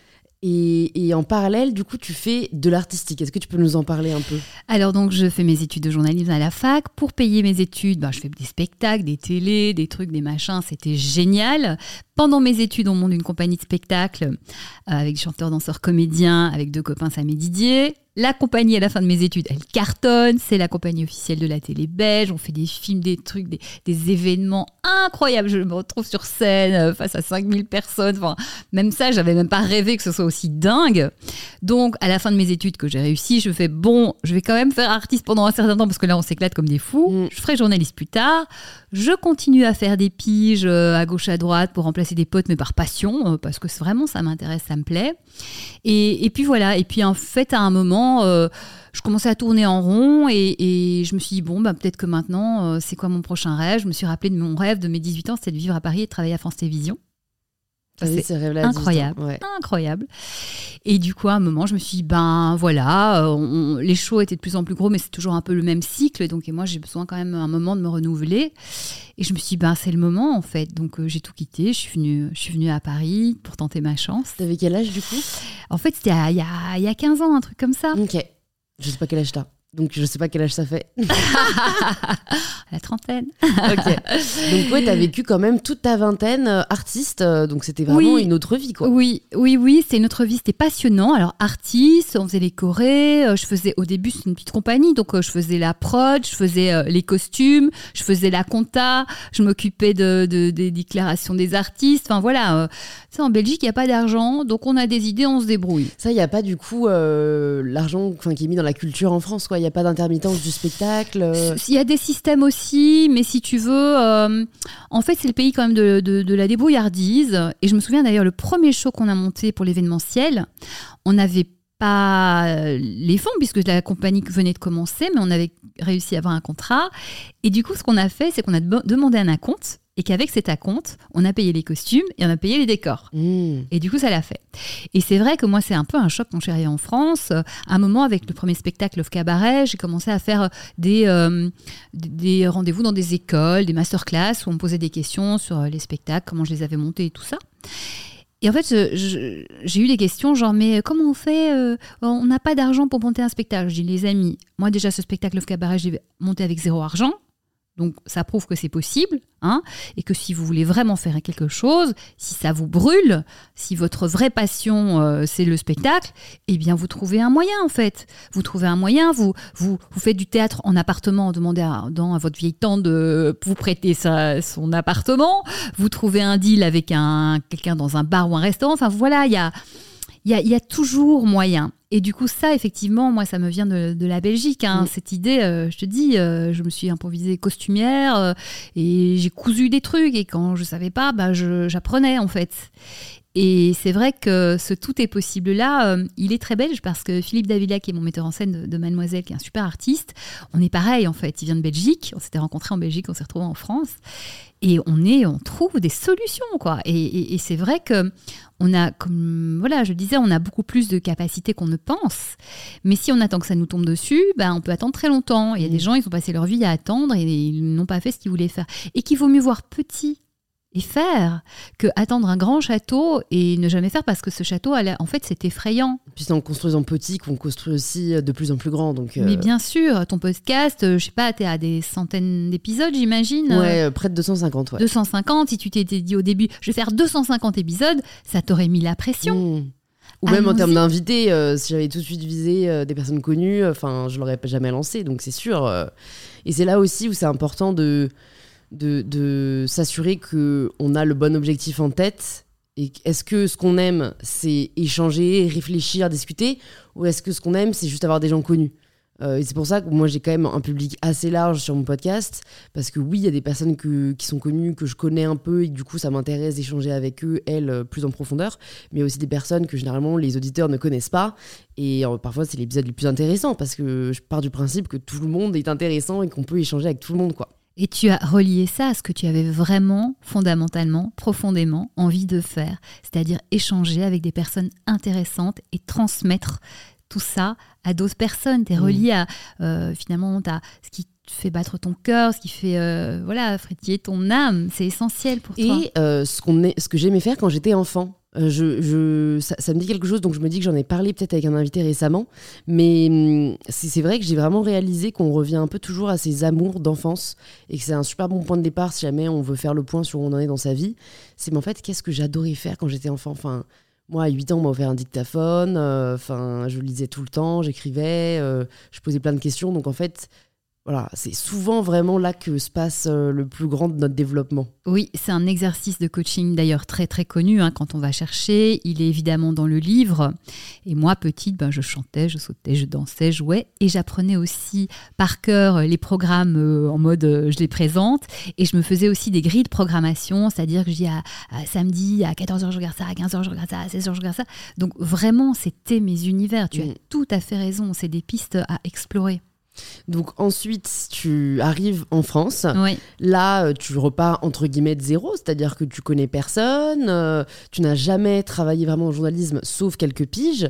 Et, en parallèle, du coup, tu fais de l'artistique. Est-ce que tu peux nous en parler un peu? Alors, donc, je fais mes études de journalisme à la fac. Pour payer mes études, ben, je fais des spectacles, des télés, des trucs, des machins. C'était génial. Pendant mes études, on monte une compagnie de spectacle euh, avec chanteurs, danseurs, comédiens, avec deux copains, Sam et Didier. La compagnie, à la fin de mes études, elle cartonne. C'est la compagnie officielle de la télé belge. On fait des films, des trucs, des, événements incroyables. Je me retrouve sur scène euh, face à 5000 personnes. Enfin, même ça, j'avais même pas rêvé que ce soit aussi dingue. Donc, à la fin de mes études que j'ai réussi, je fais bon, je vais quand même faire artiste pendant un certain temps parce que là, on s'éclate comme des fous. Mm. Je ferai journaliste plus tard. Je continue à faire des piges euh, à gauche, à droite pour remplacer des potes, mais par passion, euh, parce que vraiment, ça m'intéresse, ça me plaît. Et, et puis voilà. Et puis, en fait, à un moment, euh, je commençais à tourner en rond et, je me suis dit, bon, bah, peut-être que maintenant, euh, c'est quoi mon prochain rêve? Je me suis rappelé de mon rêve de mes 18 ans, c'était de vivre à Paris et de travailler à France Télévisions. C'est incroyable, incroyable. Et du coup, à un moment, je me suis dit, ben voilà, euh, les shows étaient de plus en plus gros, mais c'est toujours un peu le même cycle. Donc, et moi, j'ai besoin quand même un moment de me renouveler. Et je me suis dit, ben c'est le moment en fait. Donc, j'ai tout quitté. Je suis, venue, je suis venue à Paris pour tenter ma chance. T'avais quel âge du coup? En fait, c'était il y a, y a 15 ans, un truc comme ça. Ok. Je sais pas quel âge t'as. Donc je sais pas quel âge ça fait. la trentaine. ok. Donc ouais, t'as vécu quand même toute ta vingtaine euh, artiste, euh, donc c'était vraiment une autre vie quoi. Oui, oui, oui, c'était une autre vie, c'était passionnant. Alors artiste, on faisait les chorés, euh, je faisais au début c'est une petite compagnie, donc je faisais la prod, je faisais les costumes, je faisais la compta, je m'occupais de, des déclarations des artistes. Enfin voilà, en Belgique il y a pas d'argent, donc on a des idées, on se débrouille. Ça, il y a pas du coup l'argent qui est mis dans la culture en France quoi. Il a pas d'intermittence du spectacle euh. Il y a des systèmes aussi, mais si tu veux, euh, en fait, c'est le pays quand même de, de, la débrouillardise. Et je me souviens d'ailleurs, le premier show qu'on a monté pour l'événementiel, on n'avait pas euh, les fonds puisque la compagnie venait de commencer, mais on avait réussi à avoir un contrat. Et du coup, ce qu'on a fait, c'est qu'on a demandé un acompte et qu'avec cet acompte, on a payé les costumes et on a payé les décors. Mmh. Et du coup, ça l'a fait. Et c'est vrai que moi, c'est un peu un choc suis arrivée en France. À un moment, avec le premier spectacle Love Cabaret, j'ai commencé à faire des, euh, des rendez-vous dans des écoles, des masterclass où on me posait des questions sur les spectacles, comment je les avais montés et tout ça. Et en fait, j'ai eu des questions genre, mais comment on fait On n'a pas d'argent pour monter un spectacle? Je dis, les amis, moi déjà, ce spectacle Love Cabaret, j'ai monté avec zéro argent. Donc ça prouve que c'est possible, hein, et que si vous voulez vraiment faire quelque chose, si ça vous brûle, si votre vraie passion euh, c'est le spectacle, eh bien vous trouvez un moyen en fait. Vous trouvez un moyen, vous vous, vous faites du théâtre en appartement, demandez à, à votre vieille tante de vous prêter sa, son appartement, vous trouvez un deal avec un quelqu'un dans un bar ou un restaurant. Enfin voilà, il y a il y a, toujours moyen. Et du coup, ça, effectivement, moi, ça me vient de, la Belgique. Hein. Mm. Cette idée, euh, je te dis, euh, je me suis improvisée costumière euh, et j'ai cousu des trucs. Et quand je savais pas, bah, j'apprenais, en fait. Et c'est vrai que ce tout est possible là, il est très belge parce que Philippe Davila, qui est mon metteur en scène de, Mademoiselle, qui est un super artiste, on est pareil en fait. Il vient de Belgique, on s'était rencontrés en Belgique, on s'est retrouvés en France, et on est, on trouve des solutions quoi. et c'est vrai que on a, comme voilà, je disais, on a beaucoup plus de capacités qu'on ne pense. Mais si on attend que ça nous tombe dessus, ben, on peut attendre très longtemps. Il y a des mm. gens, ils ont passé leur vie à attendre et ils n'ont pas fait ce qu'ils voulaient faire. Et qu'il vaut mieux voir petit et faire que attendre un grand château et ne jamais faire parce que ce château, en fait, c'est effrayant. Puis c'est en construisant petit qu'on construit aussi de plus en plus grand. Donc, Mais euh, bien sûr, ton podcast, euh, je sais pas, tu es à des centaines d'épisodes, j'imagine. Ouais, euh, près de 250. Ouais. 250, si tu t'étais dit au début, je vais faire 250 épisodes, ça t'aurait mis la pression. Mmh. Ou même en termes d'invités, si j'avais tout de suite visé des personnes connues, enfin, je l'aurais jamais lancé, donc c'est sûr. et c'est là aussi où c'est important de de, s'assurer qu'on a le bon objectif en tête. Et est-ce que ce qu'on aime, c'est échanger, réfléchir, discuter Ou est-ce que ce qu'on aime, c'est juste avoir des gens connus? Euh, et c'est pour ça que moi j'ai quand même un public assez large sur mon podcast parce que oui il y a des personnes qui sont connues que je connais un peu et du coup ça m'intéresse d'échanger avec eux elles euh, plus en profondeur mais aussi des personnes que généralement les auditeurs ne connaissent pas et euh, parfois c'est l'épisode le plus intéressant parce que je pars du principe que tout le monde est intéressant et qu'on peut échanger avec tout le monde quoi. Et tu as relié ça à ce que tu avais vraiment, fondamentalement, profondément envie de faire, c'est-à-dire échanger avec des personnes intéressantes et transmettre tout ça à d'autres personnes. Tu es relié à, euh, finalement, as ce qui fait battre ton cœur, ce qui fait euh, voilà frétiller ton âme, c'est essentiel pour toi. Et euh, ce, qu'on est, ce que j'aimais faire quand j'étais enfant. Euh, je, ça, me dit quelque chose, donc je me dis que j'en ai parlé peut-être avec un invité récemment. Mais hum, c'est vrai que j'ai vraiment réalisé qu'on revient un peu toujours à ses amours d'enfance et que c'est un super bon point de départ si jamais on veut faire le point sur où on en est dans sa vie. C'est mais en fait, qu'est-ce que j'adorais faire quand j'étais enfant? Enfin, moi, à 8 ans, on m'a offert un dictaphone. Enfin, je lisais tout le temps, j'écrivais, je posais plein de questions. Donc, en fait, voilà, c'est souvent vraiment là que se passe euh, le plus grand de notre développement. Oui, c'est un exercice de coaching d'ailleurs très très connu hein, quand on va chercher. Il est évidemment dans le livre. Et moi, petite, ben, je chantais, je sautais, je dansais, je jouais. Et j'apprenais aussi par cœur les programmes euh, en mode euh, je les présente. Et je me faisais aussi des grilles de programmation, c'est-à-dire que je dis à, samedi à 14h je regarde ça, à 15h je regarde ça, à 16h je regarde ça. Donc vraiment, c'était mes univers. Tu as mm. tout à fait raison. C'est des pistes à explorer. Donc ensuite, tu arrives en France. Là, euh, tu repars entre guillemets de zéro, c'est-à-dire que tu connais personne, euh, tu n'as jamais travaillé vraiment en journalisme, sauf quelques piges.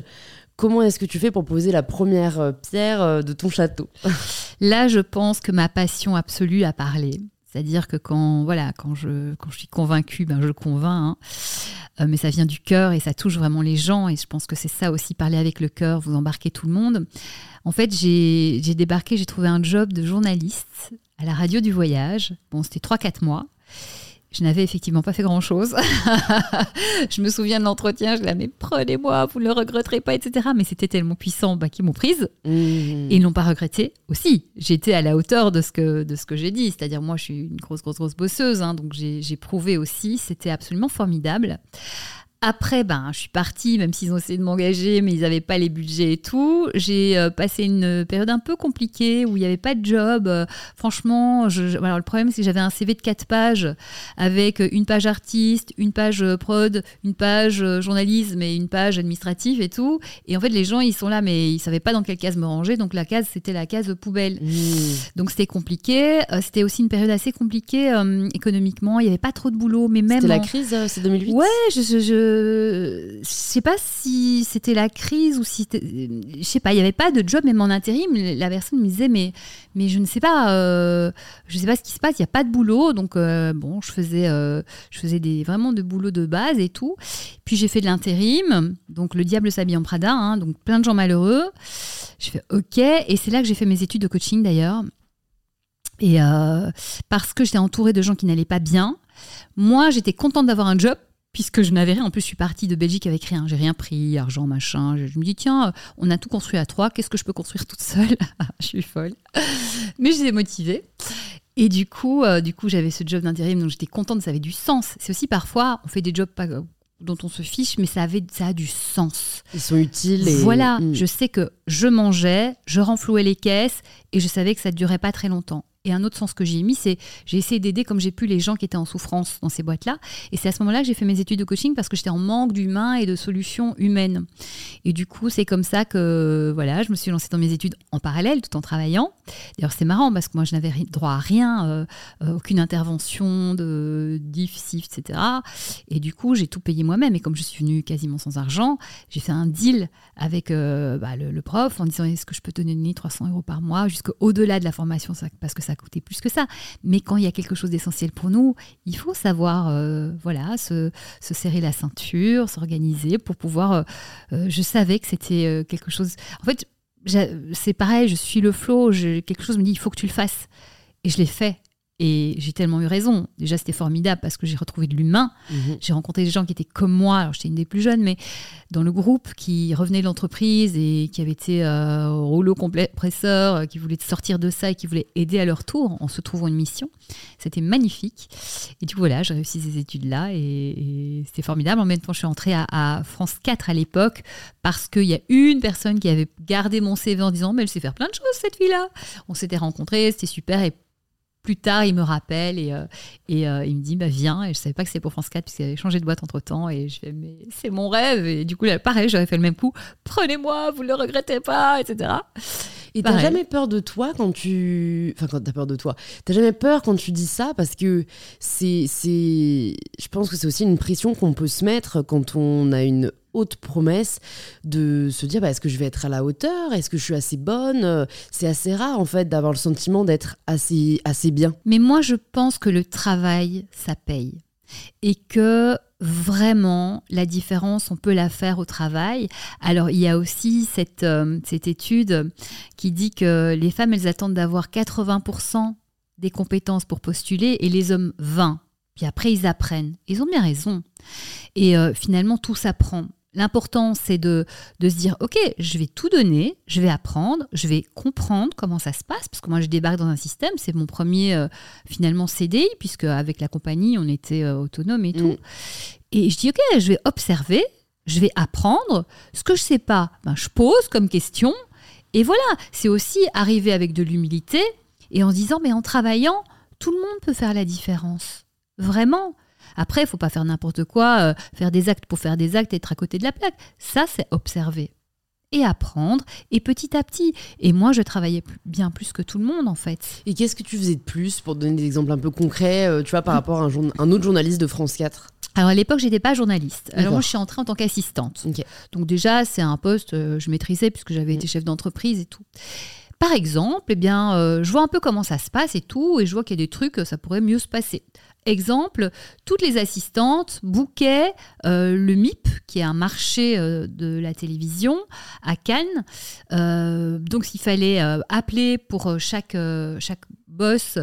Comment est-ce que tu fais pour poser la première euh, pierre de ton château? Là, je pense que ma passion absolue a parlé. C'est-à-dire que quand, voilà, quand, je, quand je suis convaincue, ben je convainc. Hein. mais ça vient du cœur et ça touche vraiment les gens. Et je pense que c'est ça aussi, parler avec le cœur, vous embarquez tout le monde. En fait, j'ai débarqué, j'ai trouvé un job de journaliste à la radio du voyage. Bon, c'était 3-4 mois. Je n'avais effectivement pas fait grand-chose. je me souviens de l'entretien, je la mais prenez-moi, vous ne le regretterez pas, etc. Mais c'était tellement puissant bah, qu'ils m'ont prise. Mmh. Et ils n'ont pas regretté aussi. J'étais à la hauteur de ce que, de ce que j'ai dit. C'est-à-dire, moi, je suis une grosse, grosse, grosse bosseuse. Hein, donc, j'ai prouvé aussi. C'était absolument formidable. Après, ben, je suis partie, même s'ils ont essayé de m'engager, mais ils n'avaient pas les budgets et tout. J'ai euh, passé une période un peu compliquée où il n'y avait pas de job. Euh, franchement, je, alors le problème, c'est que j'avais un CV de 4 pages avec une page artiste, une page euh, prod, une page journalisme et une page administrative et tout. Et en fait, les gens, ils sont là, mais ils ne savaient pas dans quelle case me ranger. Donc la case, c'était la case poubelle. Mmh. Donc c'était compliqué. c'était aussi une période assez compliquée économiquement. Il n'y avait pas trop de boulot. mais même C'était la crise, c'est 2008 Ouais, je je sais pas si c'était la crise ou si je sais pas, il y avait pas de job même en intérim. La personne me disait mais mais je ne sais pas, euh, je sais pas ce qui se passe. Il y a pas de boulot, donc euh, bon, je faisais euh, je faisais des vraiment de boulot de base et tout. Puis j'ai fait de l'intérim, donc le diable s'habille en Prada, hein, donc plein de gens malheureux. Je fais ok, et c'est là que j'ai fait mes études de coaching d'ailleurs. Et parce que j'étais entourée de gens qui n'allaient pas bien, moi j'étais contente d'avoir un job puisque je n'avais rien. En plus, je suis partie de Belgique avec rien. J'ai rien pris, argent, machin. Je, me dis, tiens, on a tout construit à trois. Qu'est-ce que je peux construire toute seule Je suis folle. Mais j'étais motivée. Et du coup, euh, du coup, j'avais ce job d'intérim, donc j'étais contente, ça avait du sens. C'est aussi parfois, on fait des jobs pas, dont on se fiche, mais ça, avait, ça a du sens. Ils sont utiles. Et... Voilà, mm. je sais que je mangeais, je renflouais les caisses, et je savais que ça ne durait pas très longtemps. Et un autre sens que j'ai mis, c'est j'ai essayé d'aider comme j'ai pu les gens qui étaient en souffrance dans ces boîtes-là. Et c'est à ce moment-là que j'ai fait mes études de coaching parce que j'étais en manque d'humain et de solutions humaines. Et du coup, c'est comme ça que voilà, je me suis lancée dans mes études en parallèle, tout en travaillant. D'ailleurs, c'est marrant parce que moi, je n'avais droit à rien, euh, euh, aucune intervention de difficile, etc. Et du coup, j'ai tout payé moi-même. Et comme je suis venue quasiment sans argent, j'ai fait un deal avec euh, bah, le, prof en disant est-ce que je peux te donner 300 euros par mois jusqu'au-delà de la formation parce que ça coûter plus que ça. Mais quand il y a quelque chose d'essentiel pour nous, il faut savoir, euh, voilà, se, serrer la ceinture, s'organiser pour pouvoir. Euh, euh, je savais que c'était quelque chose. En fait, c'est pareil, je suis le flot. quelque chose me dit, il faut que tu le fasses. Et je l'ai fait. Et j'ai tellement eu raison. Déjà, c'était formidable parce que j'ai retrouvé de l'humain. Mhm. J'ai rencontré des gens qui étaient comme moi. Alors, j'étais une des plus jeunes, mais dans le groupe qui revenaient de l'entreprise et qui avaient été euh, au rouleau compresseur, euh, qui voulaient sortir de ça et qui voulaient aider à leur tour en se trouvant une mission. C'était magnifique. Et du coup, voilà, j'ai réussi ces études-là et, c'était formidable. En même temps, je suis entrée à, à France 4 à l'époque parce qu'il y a une personne qui avait gardé mon CV en disant Mais elle sait faire plein de choses, cette fille-là. On s'était rencontrés, c'était super. Et plus tard, il me rappelle et, euh, et euh, il me dit bah, Viens. Et je savais pas que c'était pour France 4 puisqu'il avait changé de boîte entre temps. Et je fais Mais c'est mon rêve. Et du coup, là, pareil, j'aurais fait le même coup Prenez-moi, vous ne le regrettez pas, etc. Et t'as jamais peur de toi quand tu. Enfin, quand t'as peur de toi. T'as jamais peur quand tu dis ça parce que c'est. Je pense que c'est aussi une pression qu'on peut se mettre quand on a une haute promesse de se dire bah, est-ce que je vais être à la hauteur? Est-ce que je suis assez bonne? C'est assez rare en fait d'avoir le sentiment d'être assez, assez bien. Mais moi je pense que le travail, ça paye. Et que vraiment la différence, on peut la faire au travail. Alors il y a aussi cette, euh, cette étude qui dit que les femmes, elles attendent d'avoir 80% des compétences pour postuler et les hommes 20. Puis après, ils apprennent. Ils ont bien raison. Et euh, finalement, tout s'apprend. L'important, c'est de, se dire, OK, je vais tout donner, je vais apprendre, je vais comprendre comment ça se passe, parce que moi, je débarque dans un système, c'est mon premier, euh, finalement, CDI, puisque avec la compagnie, on était euh, autonome et tout. Mm. Et je dis, OK, je vais observer, je vais apprendre. Ce que je ne sais pas, ben, je pose comme question. Et voilà, c'est aussi arriver avec de l'humilité et en se disant, mais en travaillant, tout le monde peut faire la différence. Vraiment. Après, il faut pas faire n'importe quoi, euh, faire des actes pour faire des actes, être à côté de la plaque. Ça, c'est observer et apprendre, et petit à petit. Et moi, je travaillais bien plus que tout le monde, en fait. Et qu'est-ce que tu faisais de plus, pour donner des exemples un peu concrets, euh, tu vois, par rapport à un, autre journaliste de France 4 alors à l'époque, j'étais pas journaliste. Alors moi, je suis entrée en tant qu'assistante. Donc déjà, c'est un poste euh, je maîtrisais puisque j'avais mm. été chef d'entreprise et tout. Par exemple, eh bien, je vois un peu comment ça se passe et tout, et je vois qu'il y a des trucs, ça pourrait mieux se passer. Exemple, toutes les assistantes bouquaient euh, le MIP, qui est un marché euh, de la télévision à Cannes. Euh, donc, s'il fallait appeler pour chaque, chaque boss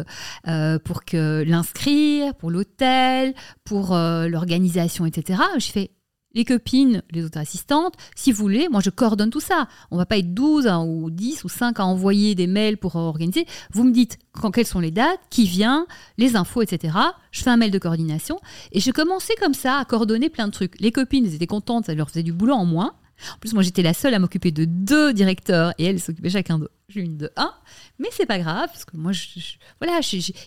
pour l'inscrire, pour l'hôtel, pour l'organisation, etc. Je fais les copines, les autres assistantes, si vous voulez, moi je coordonne tout ça. On va pas être 12 hein, ou 10 ou 5 à envoyer des mails pour organiser. Vous me dites quand, quelles sont les dates, qui vient, les infos, etc. Je fais un mail de coordination et je commençais comme ça à coordonner plein de trucs. Les copines, elles étaient contentes, ça leur faisait du boulot en moins. En plus, moi, j'étais la seule à m'occuper de deux directeurs et elles s'occupaient chacun de une de un. Mais c'est pas grave, parce que moi, je, voilà,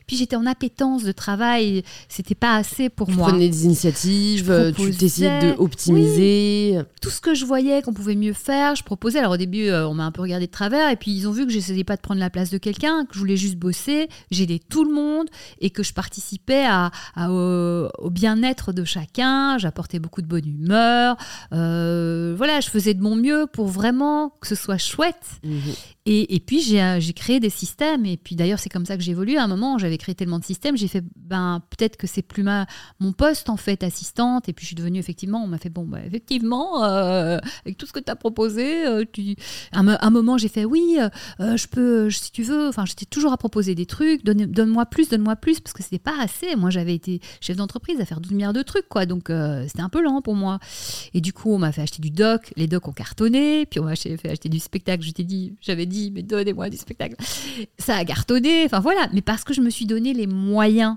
puis j'étais en appétence de travail, c'était pas assez pour moi. Tu prenais des initiatives, euh, tu essayais d'optimiser. tout ce que je voyais qu'on pouvait mieux faire, je proposais. Alors au début, euh, on m'a un peu regardé de travers, et puis ils ont vu que j'essayais pas de prendre la place de quelqu'un, que je voulais juste bosser, j'aidais tout le monde, et que je participais à, au, bien-être de chacun, j'apportais beaucoup de bonne humeur. Euh, voilà, je faisais de mon mieux pour vraiment que ce soit chouette. Mhm. Et, puis j'ai créé des systèmes. Et puis d'ailleurs, c'est comme ça que j'ai évolué. À un moment, j'avais créé tellement de systèmes, j'ai fait, ben peut-être que c'est plus ma, mon poste en fait, assistante. Et puis je suis devenue effectivement, on m'a fait, bon, ben, effectivement, euh, avec tout ce que tu as proposé, euh, tu... À un, moment, j'ai fait, oui, euh, je peux, si tu veux, enfin, j'étais toujours à proposer des trucs, donne-moi plus, donne-moi plus, parce que c'était pas assez. Moi, j'avais été chef d'entreprise à faire 12 milliards de trucs, quoi. Donc c'était un peu lent pour moi. Et du coup, on m'a fait acheter du doc, les docs ont cartonné, puis on m'a fait acheter du spectacle. Je t'ai dit, j'avais dit, mais donnez-moi du spectacle. Ça a cartonné, enfin voilà, mais parce que je me suis donné les moyens.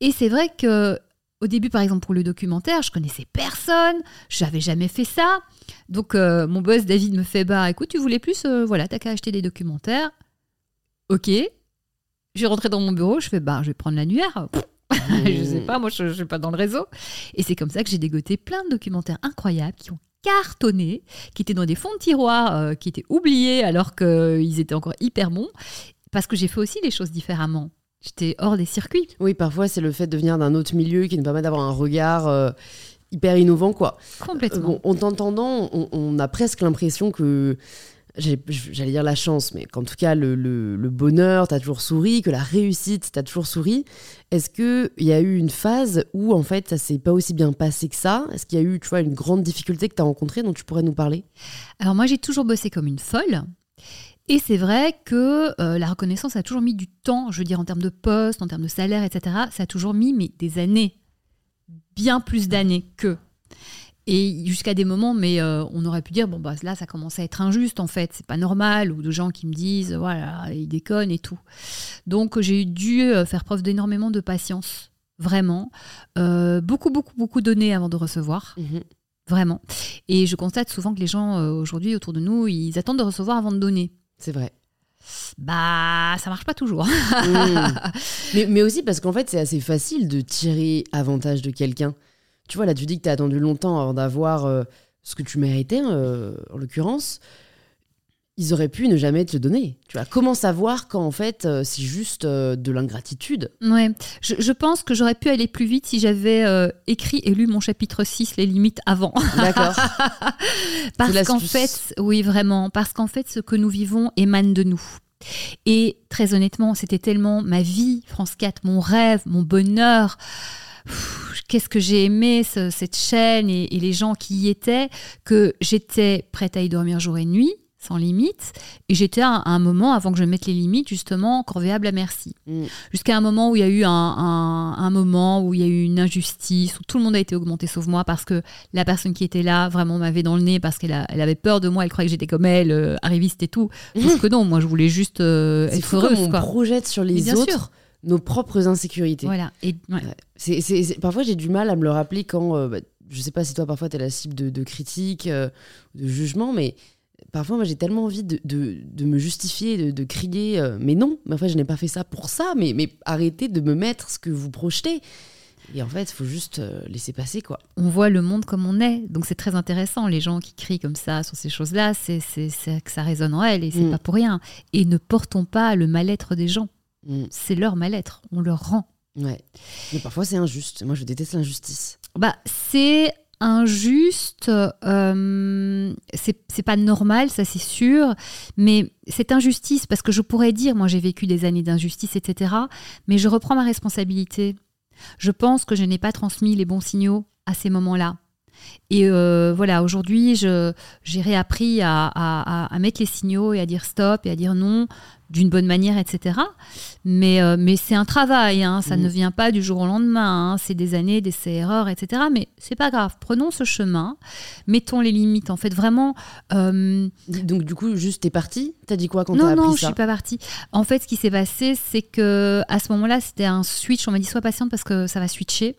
Et c'est vrai que au début, par exemple, pour le documentaire, je connaissais personne, j'avais jamais fait ça. Donc, euh, mon boss David me fait Bah, écoute, tu voulais plus, euh, voilà, t'as qu'à acheter des documentaires. Ok. J'ai rentré dans mon bureau, je fais Bah, je vais prendre l'annuaire. je sais pas, moi, je, ne suis pas dans le réseau. Et c'est comme ça que j'ai dégoté plein de documentaires incroyables qui ont cartonnés, qui étaient dans des fonds de tiroir, euh, qui étaient oubliés alors qu'ils étaient encore hyper bons, parce que j'ai fait aussi les choses différemment. J'étais hors des circuits. Oui, parfois c'est le fait de venir d'un autre milieu qui nous permet d'avoir un regard euh, hyper innovant, quoi. Complètement. en t'entendant, on, a presque l'impression que j'allais dire la chance, mais qu'en tout cas, le, le, bonheur t'a toujours souri, que la réussite t'a toujours souri. Est-ce qu'il y a eu une phase où, en fait, ça s'est pas aussi bien passé que ça? Est-ce qu'il y a eu, tu vois, une grande difficulté que tu as rencontrée dont tu pourrais nous parler? Alors, moi, j'ai toujours bossé comme une folle. Et c'est vrai que euh, la reconnaissance a toujours mis du temps, je veux dire, en termes de poste, en termes de salaire, etc. Ça a toujours mis mais, des années, bien plus d'années que. Et jusqu'à des moments, mais euh, on aurait pu dire, bon, bah, là, ça commence à être injuste, en fait, c'est pas normal, ou de gens qui me disent, voilà, ils déconnent et tout. Donc, j'ai dû euh, faire preuve d'énormément de patience, vraiment. Euh, beaucoup, beaucoup, beaucoup donner avant de recevoir. Mhm. Vraiment. Et je constate souvent que les gens, aujourd'hui, autour de nous, ils attendent de recevoir avant de donner. C'est vrai. Bah, ça marche pas toujours. Mmh. mais, mais aussi parce qu'en fait, c'est assez facile de tirer avantage de quelqu'un tu vois, là, tu dis que tu as attendu longtemps avant d'avoir euh, ce que tu méritais, euh, en l'occurrence. Ils auraient pu ne jamais te le donner. Tu vois, comment savoir quand en fait euh, c'est juste de l'ingratitude? Ouais, je, pense que j'aurais pu aller plus vite si j'avais écrit et lu mon chapitre 6, les limites avant. D'accord. parce qu'en fait, oui, vraiment, parce qu'en fait, ce que nous vivons émane de nous. Et très honnêtement, c'était tellement ma vie, France 4, mon rêve, mon bonheur qu'est-ce que j'ai aimé cette chaîne et, les gens qui y étaient, que j'étais prête à y dormir jour et nuit, sans limite. Et j'étais à, un moment, avant que je mette les limites, justement, corvéable à merci. Mm. Jusqu'à un moment où il y a eu un, moment où il y a eu une injustice, où tout le monde a été augmenté sauf moi, parce que la personne qui était là vraiment m'avait dans le nez, parce qu'elle avait peur de moi, elle croyait que j'étais comme elle, euh, arriviste et tout. Sauf que non, moi je voulais juste euh, être heureuse. On projette sur les autres nos propres insécurités. Voilà. Et, parfois, j'ai du mal à me le rappeler quand. Euh, bah, je sais pas si toi, parfois, tu es la cible de, critiques, euh, de jugements, mais parfois, moi, j'ai tellement envie de, de, me justifier, de, crier, euh, mais non, mais fait, je n'ai pas fait ça pour ça, mais, mais arrêtez de me mettre ce que vous projetez. Et en fait, il faut juste laisser passer, quoi. On voit le monde comme on est, donc c'est très intéressant. Les gens qui crient comme ça sur ces choses-là, c'est que ça résonne en elles et c'est mm. pas pour rien. Et ne portons pas le mal-être des gens. Mm. C'est leur mal-être, on leur rend. Ouais. Mais parfois c'est injuste. Moi je déteste l'injustice. Bah c'est injuste, euh, c'est pas normal, ça c'est sûr, mais cette injustice, parce que je pourrais dire, moi j'ai vécu des années d'injustice, etc., mais je reprends ma responsabilité. Je pense que je n'ai pas transmis les bons signaux à ces moments-là. Et euh, voilà, aujourd'hui, j'ai réappris à, à, mettre les signaux et à dire stop et à dire non d'une bonne manière, etc. Mais, euh, mais c'est un travail, hein, ça mm. ne vient pas du jour au lendemain, hein, c'est des années, des erreurs, etc. Mais c'est pas grave, prenons ce chemin, mettons les limites, en fait, vraiment. Euh, Donc du coup, juste t'es partie T'as dit quoi quand t'as appris ça Non, je suis pas partie. En fait, ce qui s'est passé, c'est que à ce moment-là, c'était un switch. On m'a dit sois patiente parce que ça va switcher.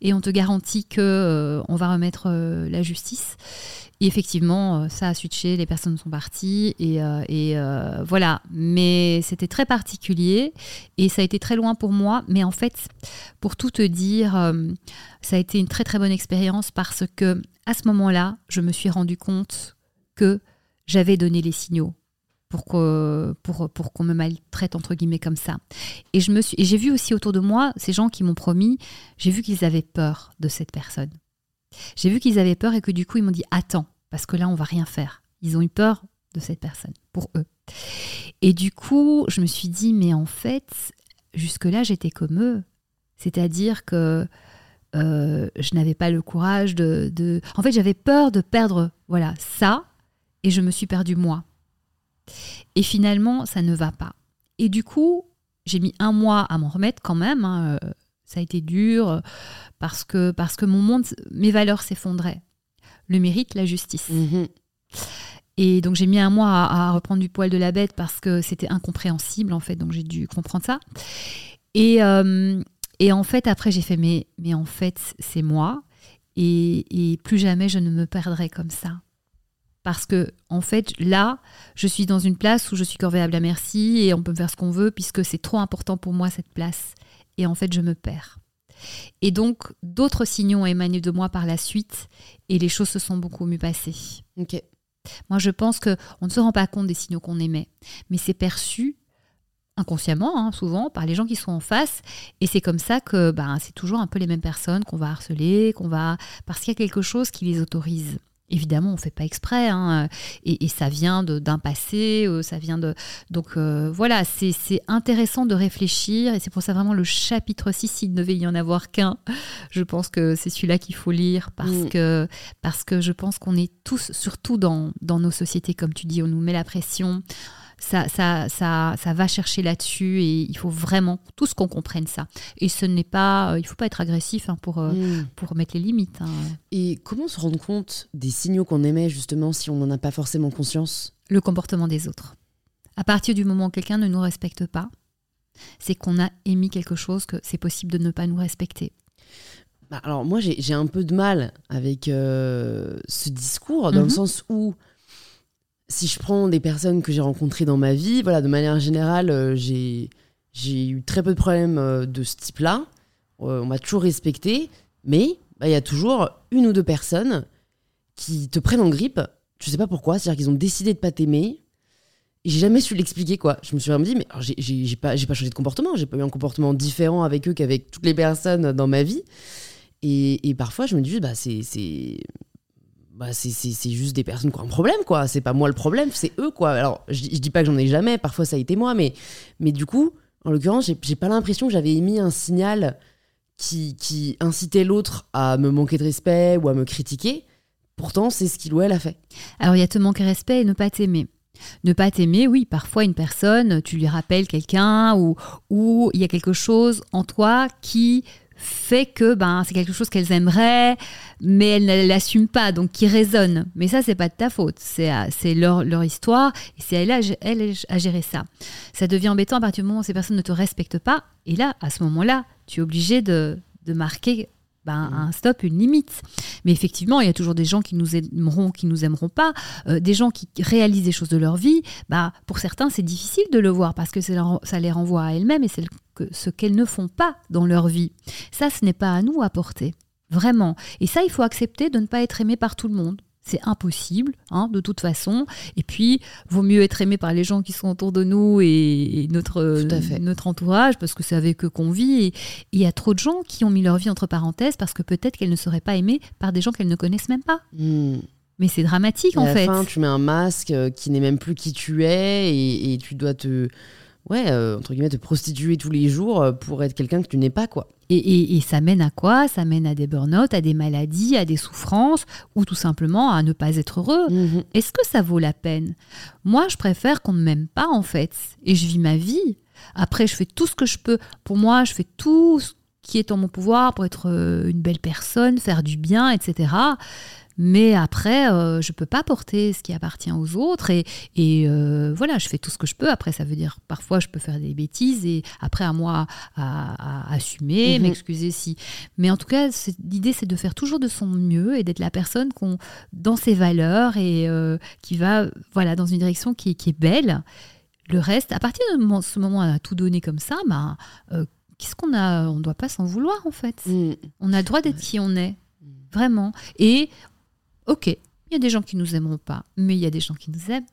Et on te garantit que euh, on va remettre euh, la justice. Et effectivement, euh, ça a switché, les personnes sont parties et, et voilà. Mais c'était très particulier et ça a été très loin pour moi. Mais en fait, pour tout te dire, ça a été une très très bonne expérience parce que à ce moment-là, je me suis rendu compte que j'avais donné les signaux pour qu'on me maltraite entre guillemets comme ça. Et je me suis j'ai vu aussi autour de moi ces gens qui m'ont promis, j'ai vu qu'ils avaient peur de cette personne. J'ai vu qu'ils avaient peur et que du coup ils m'ont dit attends parce que là on va rien faire. Ils ont eu peur de cette personne pour eux. Et du coup, je me suis dit mais en fait, jusque-là j'étais comme eux. C'est-à-dire que euh, je n'avais pas le courage de, de... En fait, j'avais peur de perdre voilà ça et je me suis perdu moi. Et finalement, ça ne va pas. Et du coup, j'ai mis un mois à m'en remettre quand même. Hein, euh, ça a été dur euh, parce que, parce que mon monde, mes valeurs s'effondraient. Le mérite, la justice. Mhm. Et donc j'ai mis un mois à, reprendre du poil de la bête parce que c'était incompréhensible en fait, donc j'ai dû comprendre ça. Et, euh, et en fait après j'ai fait mais, mais en fait c'est moi et, et, plus jamais je ne me perdrai comme ça parce que en fait là je suis dans une place où je suis corvéable à merci et on peut faire ce qu'on veut puisque c'est trop important pour moi cette place et en fait je me perds et donc d'autres signaux ont émané de moi par la suite et les choses se sont beaucoup mieux passées ok moi je pense que on ne se rend pas compte des signaux qu'on émet mais c'est perçu inconsciemment, hein, souvent, par les gens qui sont en face. Et c'est comme ça que ben, c'est toujours un peu les mêmes personnes qu'on va harceler, qu'on va parce qu'il y a quelque chose qui les autorise. Évidemment, on ne fait pas exprès, hein, et, ça vient d'un passé, euh, ça vient de... Donc euh, voilà, c'est intéressant de réfléchir, et c'est pour ça vraiment le chapitre 6, s'il ne devait y en avoir qu'un, je pense que c'est celui-là qu'il faut lire, parce, mm. que, parce que je pense qu'on est tous, surtout dans, dans nos sociétés, comme tu dis, on nous met la pression, ça, ça, ça, ça va chercher là-dessus et il faut vraiment tous qu'on comprenne ça. Et ce n'est pas, euh, il faut pas être agressif hein, pour, euh, hmm. pour mettre les limites. Hein. Et comment se rendre compte des signaux qu'on émet justement si on n'en a pas forcément conscience? Le comportement des autres. À partir du moment où quelqu'un ne nous respecte pas, c'est qu'on a émis quelque chose que c'est possible de ne pas nous respecter. Bah, alors moi j'ai un peu de mal avec euh, ce discours dans le mhm. sens où si je prends des personnes que j'ai rencontrées dans ma vie, voilà, de manière générale, euh, j'ai eu très peu de problèmes euh, de ce type-là. Euh, on m'a toujours respecté, mais bah, il y a toujours une ou deux personnes qui te prennent en grippe. Je sais pas pourquoi, c'est-à-dire qu'ils ont décidé de pas t'aimer. J'ai jamais su l'expliquer, quoi. Je me suis vraiment dit, mais j'ai pas, pas changé de comportement, j'ai pas eu un comportement différent avec eux qu'avec toutes les personnes dans ma vie. Et, et parfois, je me dis, bah, c'est bah c'est juste des personnes qui ont un problème, quoi. C'est pas moi le problème, c'est eux, quoi. Alors, je, je dis pas que j'en ai jamais, parfois ça a été moi, mais, mais du coup, en l'occurrence, j'ai pas l'impression que j'avais émis un signal qui, qui incitait l'autre à me manquer de respect ou à me critiquer. Pourtant, c'est ce qu'il ou elle a fait. Alors, il y a te manquer de respect et ne pas t'aimer. Ne pas t'aimer, oui, parfois une personne, tu lui rappelles quelqu'un ou, ou il y a quelque chose en toi qui fait que ben, c'est quelque chose qu'elles aimeraient, mais elles ne l'assument pas, donc qui résonne. Mais ça, c'est pas de ta faute, c'est leur, leur histoire, et c'est elle, elle à gérer ça. Ça devient embêtant à partir du moment où ces personnes ne te respectent pas, et là, à ce moment-là, tu es obligé de, de marquer ben, mm. un stop, une limite. Mais effectivement, il y a toujours des gens qui nous aimeront, qui nous aimeront pas, euh, des gens qui réalisent des choses de leur vie. Bah, pour certains, c'est difficile de le voir parce que ça les renvoie à elles-mêmes et c'est ce qu'elles ne font pas dans leur vie. Ça, ce n'est pas à nous à porter. Vraiment. Et ça, il faut accepter de ne pas être aimé par tout le monde c'est impossible, hein, de toute façon. Et puis, vaut mieux être aimé par les gens qui sont autour de nous et, notre, notre entourage, parce que c'est avec eux qu'on vit. Et il y a trop de gens qui ont mis leur vie entre parenthèses parce que peut-être qu'elles ne seraient pas aimées par des gens qu'elles ne connaissent même pas. Hmm. Mais c'est dramatique, en à fait. À la fin, tu mets un masque euh, qui n'est même plus qui tu es et, et tu dois te ouais, euh, entre guillemets, te prostituer tous les jours euh, pour être quelqu'un que tu n'es pas, quoi. Et, et, ça mène à quoi? Ça mène à des burn-out, à des maladies, à des souffrances, ou tout simplement à ne pas être heureux. Mhm. Est-ce que ça vaut la peine? Moi, je préfère qu'on ne m'aime pas, en fait, et je vis ma vie. Après, je fais tout ce que je peux. Pour moi, je fais tout ce qui est en mon pouvoir pour être euh, une belle personne, faire du bien, etc. Mais après, euh, je peux pas porter ce qui appartient aux autres. Et, et euh, voilà, je fais tout ce que je peux. Après, ça veut dire parfois je peux faire des bêtises et après à moi à, assumer, Mhm. m'excuser si. Mais en tout cas, l'idée c'est de faire toujours de son mieux et d'être la personne qu'on dans ses valeurs et euh, qui va voilà dans une direction qui, est- qui est belle. Le reste, à partir de moment- ce moment à tout donner comme ça, bah, qu'est-ce qu'on a? On ne doit pas s'en vouloir en fait. Mm. On a le droit d'être qui on est, vraiment. Et ok, il y a des gens qui nous aimeront pas, mais il y a des gens qui nous aiment.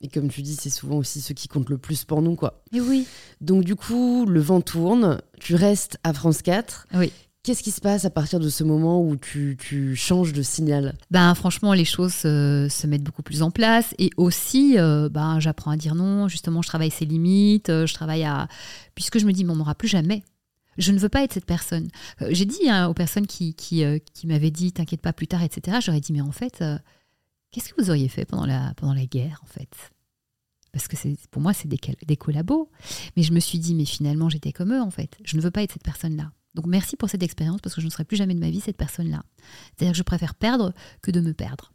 Et comme tu dis, c'est souvent aussi ceux qui comptent le plus pour nous, quoi. Et oui. Donc du coup, le vent tourne, tu restes à France 4. Oui. Qu'est-ce qui se passe à partir de ce moment où tu, tu changes de signal? Ben franchement, les choses euh, se mettent beaucoup plus en place et aussi, euh, ben j'apprends à dire non. Justement, je travaille ses limites, euh, je travaille à puisque je me dis, mais on m'aura plus jamais. Je ne veux pas être cette personne. Euh, J'ai dit hein, aux personnes euh, qui m'avaient dit, t'inquiète pas, plus tard, etc. J'aurais dit, mais en fait, euh, qu'est-ce que vous auriez fait pendant la pendant la guerre, en fait? Parce que pour moi, c'est des, des collabos. Mais je me suis dit, mais finalement, j'étais comme eux, en fait. Je ne veux pas être cette personne-là. Donc merci pour cette expérience parce que je ne serai plus jamais de ma vie cette personne-là. C'est-à-dire que je préfère perdre que de me perdre.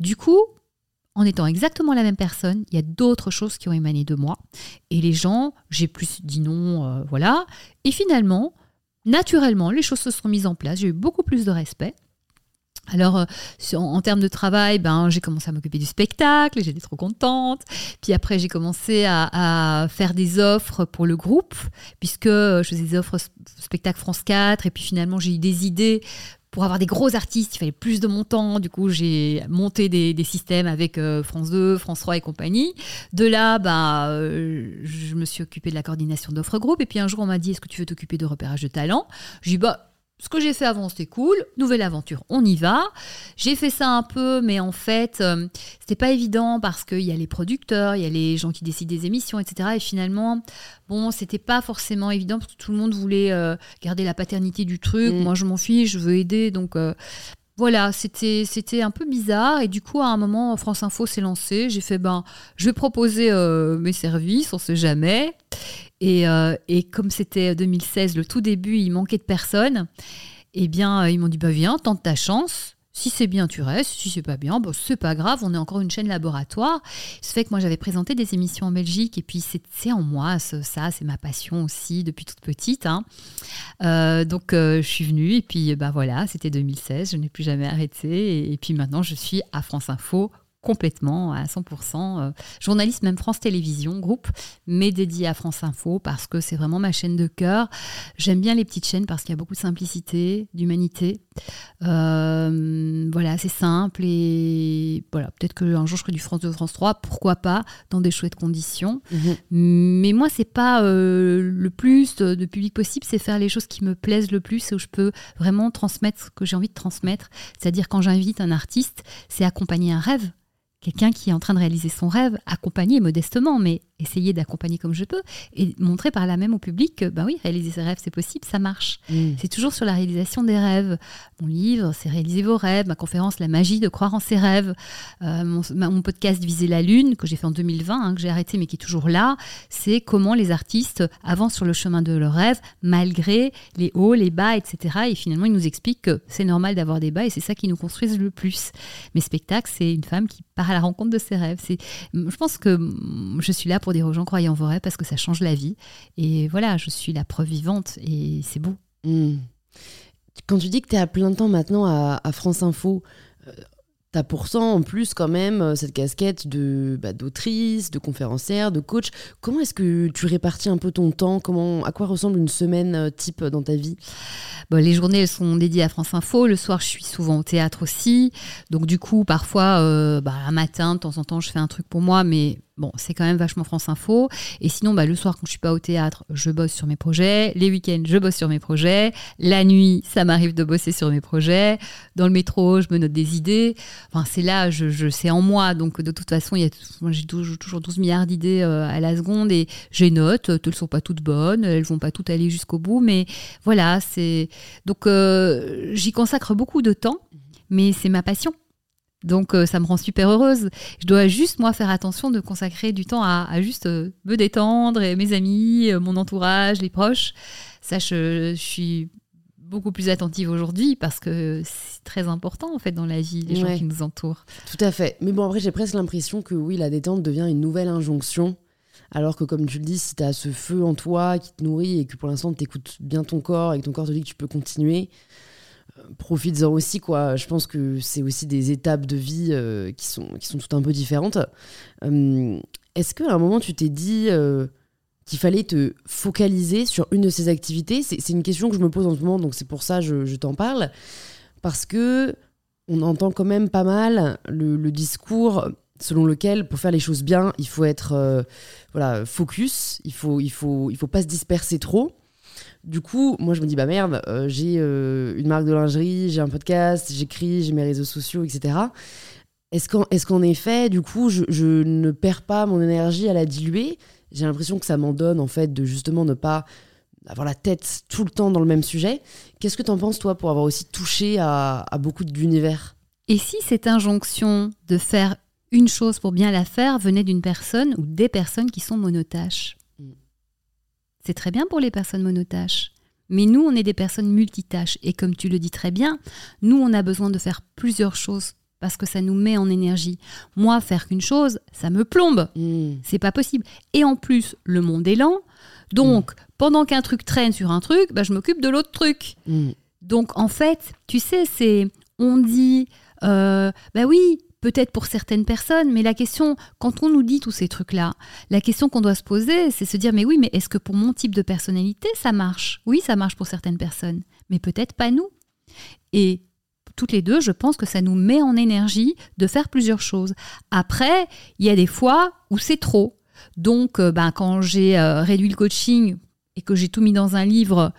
Du coup, en étant exactement la même personne, il y a d'autres choses qui ont émané de moi. Et les gens, j'ai plus dit non, euh, voilà. Et finalement, naturellement, les choses se sont mises en place. J'ai eu beaucoup plus de respect. Alors, euh, en, termes de travail, ben, j'ai commencé à m'occuper du spectacle, j'étais trop contente. Puis après, j'ai commencé à, à faire des offres pour le groupe, puisque je faisais des offres sp- spectacle France 4, et puis finalement, j'ai eu des idées pour avoir des gros artistes, il fallait plus de montants. Du coup, j'ai monté des, des systèmes avec euh, France 2, France 3 et compagnie. De là, bah, euh, je me suis occupée de la coordination d'offres groupe. Et puis un jour, on m'a dit Est-ce que tu veux t'occuper de repérage de talent? J'ai dit Bah. Ce que j'ai fait avant, c'était cool. Nouvelle aventure, on y va. J'ai fait ça un peu, mais en fait, euh, c'était pas évident parce qu'il y a les producteurs, il y a les gens qui décident des émissions, etc. Et finalement, bon, c'était pas forcément évident parce que tout le monde voulait euh, garder la paternité du truc. Mm. Moi, je m'en fiche, je veux aider. Donc euh, voilà, c'était c'était un peu bizarre. Et du coup, à un moment, France Info s'est lancé. J'ai fait, ben, je vais proposer euh, mes services, on sait jamais. Et, euh, et comme c'était 2016, le tout début, il manquait de personnes. Eh bien, euh, ils m'ont dit, bah viens, tente ta chance. Si c'est bien, tu restes. Si c'est pas bien, bah, c'est pas grave. On est encore une chaîne laboratoire. Ce fait que moi, j'avais présenté des émissions en Belgique. Et puis, c'est en moi, ça. C'est ma passion aussi depuis toute petite. hein. Euh, donc, euh, je suis venue. Et puis, bah voilà, c'était 2016. Je n'ai plus jamais arrêté. Et puis maintenant, je suis à France Info complètement à 100%. euh, journaliste, même France Télévisions, groupe, mais dédié à France Info parce que c'est vraiment ma chaîne de cœur. J'aime bien les petites chaînes parce qu'il y a beaucoup de simplicité, d'humanité. Euh, voilà, c'est simple et voilà, peut-être qu'un jour je ferai du France 2, France 3, pourquoi pas, dans des chouettes conditions. Mhm. Mais moi, c'est pas euh, le plus de, de public possible, c'est faire les choses qui me plaisent le plus et où je peux vraiment transmettre ce que j'ai envie de transmettre. C'est-à-dire quand j'invite un artiste, c'est accompagner un rêve. Quelqu'un qui est en train de réaliser son rêve, accompagner modestement, mais essayer d'accompagner comme je peux et montrer par là même au public que, bah oui, réaliser ses rêves, c'est possible, ça marche. Mm. C'est toujours sur la réalisation des rêves. Mon livre, c'est Réaliser vos rêves. Ma conférence, La magie de croire en ses rêves. Euh, mon, ma- mon podcast Viser la Lune, que j'ai fait en 2020, hein, que j'ai arrêté mais qui est toujours là, c'est comment les artistes avancent sur le chemin de leurs rêves malgré les hauts, les bas, etc. Et finalement, ils nous expliquent que c'est normal d'avoir des bas et c'est ça qui nous construisent le plus. Mes spectacles, c'est une femme qui part à la rencontre de ses rêves. Je pense que je suis là pour dire aux gens croyez en vos rêves parce que ça change la vie. Et voilà, je suis la preuve vivante et c'est beau. Mm. Quand tu dis que tu es à plein temps maintenant à, à France Info, euh, t'as pourtant en plus quand même euh, cette casquette de bah, d'autrice, de conférencière, de coach. Comment est-ce que tu répartis un peu ton temps? Comment, À quoi ressemble une semaine euh, type dans ta vie? Bon, les journées, elles sont dédiées à France Info. Le soir, je suis souvent au théâtre aussi. Donc, du coup, parfois, euh, bah, un matin, de temps en temps, je fais un truc pour moi, mais bon, c'est quand même vachement France Info. Et sinon, bah, le soir, quand je suis pas au théâtre, je bosse sur mes projets. Les week-ends, je bosse sur mes projets. La nuit, ça m'arrive de bosser sur mes projets. Dans le métro, je me note des idées. Enfin, c'est là, je, je c'est en moi. Donc, de toute façon, il y a, moi, j'ai toujours, toujours 12 milliards d'idées euh, à la seconde et j'ai note. Elles ne sont pas toutes bonnes. Elles vont pas toutes aller jusqu'au bout. Mais voilà, c'est. Donc, euh, j'y consacre beaucoup de temps, mais c'est ma passion. Donc, euh, ça me rend super heureuse. Je dois juste, moi, faire attention de consacrer du temps à, à juste euh, me détendre et mes amis, euh, mon entourage, les proches. Ça, je, je suis beaucoup plus attentive aujourd'hui parce que c'est très important en fait dans la vie, les gens qui nous entourent. Tout à fait. Mais bon, après, j'ai presque l'impression que oui, la détente devient une nouvelle injonction. Alors que, comme tu le dis, si tu as ce feu en toi qui te nourrit et que pour l'instant tu écoutes bien ton corps et que ton corps te dit que tu peux continuer, profites-en aussi. quoi. Je pense que c'est aussi des étapes de vie euh, qui, sont, qui sont toutes un peu différentes. Euh, est-ce qu'à un moment tu t'es dit qu'il fallait te focaliser sur une de ces activités? C'est une question que je me pose en ce moment, donc c'est pour ça que je, t'en parle. Parce que on entend quand même pas mal le, discours selon lequel pour faire les choses bien, il faut être euh, voilà, focus, il faut, il, faut, il faut pas se disperser trop. Du coup, moi je me dis, bah merde, euh, j'ai euh, une marque de lingerie, j'ai un podcast, j'écris, j'ai mes réseaux sociaux, etc. Est-ce qu'en est effet, du coup, je, ne perds pas mon énergie à la diluer? J'ai l'impression que ça m'en donne, en fait, de justement ne pas avoir la tête tout le temps dans le même sujet. Qu'est-ce que tu en penses, toi, pour avoir aussi touché à, beaucoup d'univers? Et si cette injonction de faire une chose pour bien la faire venait d'une personne ou des personnes qui sont monotaches. C'est très bien pour les personnes monotaches. Mais nous, on est des personnes multitâches. Et comme tu le dis très bien, nous, on a besoin de faire plusieurs choses parce que ça nous met en énergie. Moi, faire qu'une chose, ça me plombe. Hmm. C'est pas possible. Et en plus, le monde est lent. Donc, hmm. pendant qu'un truc traîne sur un truc, bah, je m'occupe de l'autre truc. Hmm. Donc, en fait, tu sais, c'est. On dit. Euh, bah oui, peut-être pour certaines personnes, mais la question, quand on nous dit tous ces trucs-là, la question qu'on doit se poser, c'est se dire, mais oui, mais est-ce que pour mon type de personnalité, ça marche? Oui, ça marche pour certaines personnes, mais peut-être pas nous. Et toutes les deux, je pense que ça nous met en énergie de faire plusieurs choses. Après, il y a des fois où c'est trop. Donc, euh, ben, quand j'ai euh, réduit le coaching et que j'ai tout mis dans un livre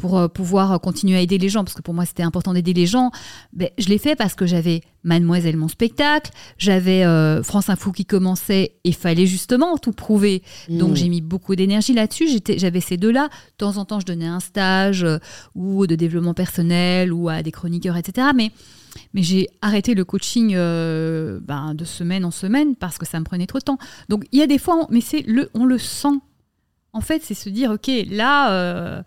pour euh, pouvoir continuer à aider les gens, parce que pour moi c'était important d'aider les gens, ben, je l'ai fait parce que j'avais Mademoiselle mon spectacle, j'avais euh, France Info qui commençait et fallait justement tout prouver. Donc mmh. j'ai mis beaucoup d'énergie là-dessus, j'avais ces deux-là. De temps en temps je donnais un stage euh, ou de développement personnel ou à des chroniqueurs, etc. Mais mais j'ai arrêté le coaching ben, de semaine en semaine parce que ça me prenait trop de temps. Donc il y a des fois, mais c'est le, on le sent en fait, c'est se dire, OK, là, euh,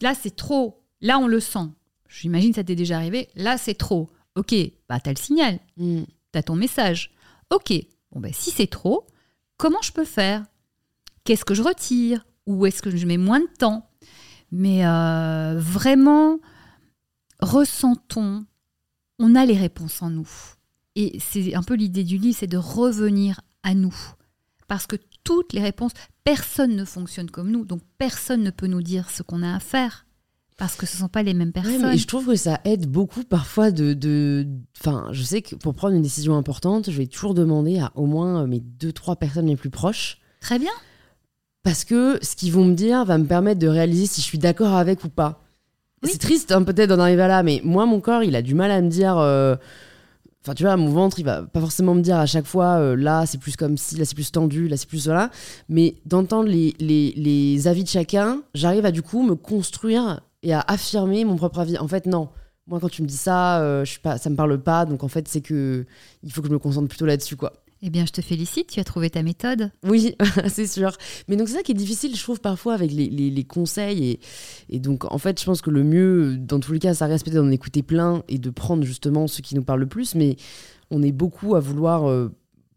là c'est trop. Là, on le sent. J'imagine que ça t'est déjà arrivé. Là, c'est trop. OK, bah, tu as le signal. Mm. Tu as ton message. OK, bon, ben, si c'est trop, comment je peux faire? Qu'est-ce que je retire? Ou est-ce que je mets moins de temps? Mais euh, vraiment, ressentons. On a les réponses en nous. Et c'est un peu l'idée du livre, c'est de revenir à nous. Parce que toutes les réponses, personne ne fonctionne comme nous, donc personne ne peut nous dire ce qu'on a à faire. Parce que ce ne sont pas les mêmes personnes. et je trouve que ça aide beaucoup parfois de, Enfin, je sais que pour prendre une décision importante, je vais toujours demander à au moins mes deux, trois personnes les plus proches. Très bien. Parce que ce qu'ils vont me dire va me permettre de réaliser si je suis d'accord avec ou pas. C'est triste hein, peut-être d'en arriver là, mais moi, mon corps, il a du mal à me dire... Euh, Enfin, tu vois, mon ventre, il va pas forcément me dire à chaque fois, euh, là, c'est plus comme si, là, c'est plus tendu, là, c'est plus cela. Mais d'entendre les, les, les, avis de chacun, j'arrive à du coup me construire et à affirmer mon propre avis. En fait, non. Moi, quand tu me dis ça, euh, je suis pas, ça me parle pas. Donc, en fait, c'est que il faut que je me concentre plutôt là-dessus, quoi. Eh bien, je te félicite, tu as trouvé ta méthode. Oui, c'est sûr. Mais donc, c'est ça qui est difficile, je trouve, parfois avec les, conseils. Et, donc, en fait, je pense que le mieux, dans tous les cas, ça reste peut-être d'en écouter plein et de prendre justement ce qui nous parle le plus. Mais on est beaucoup à vouloir euh,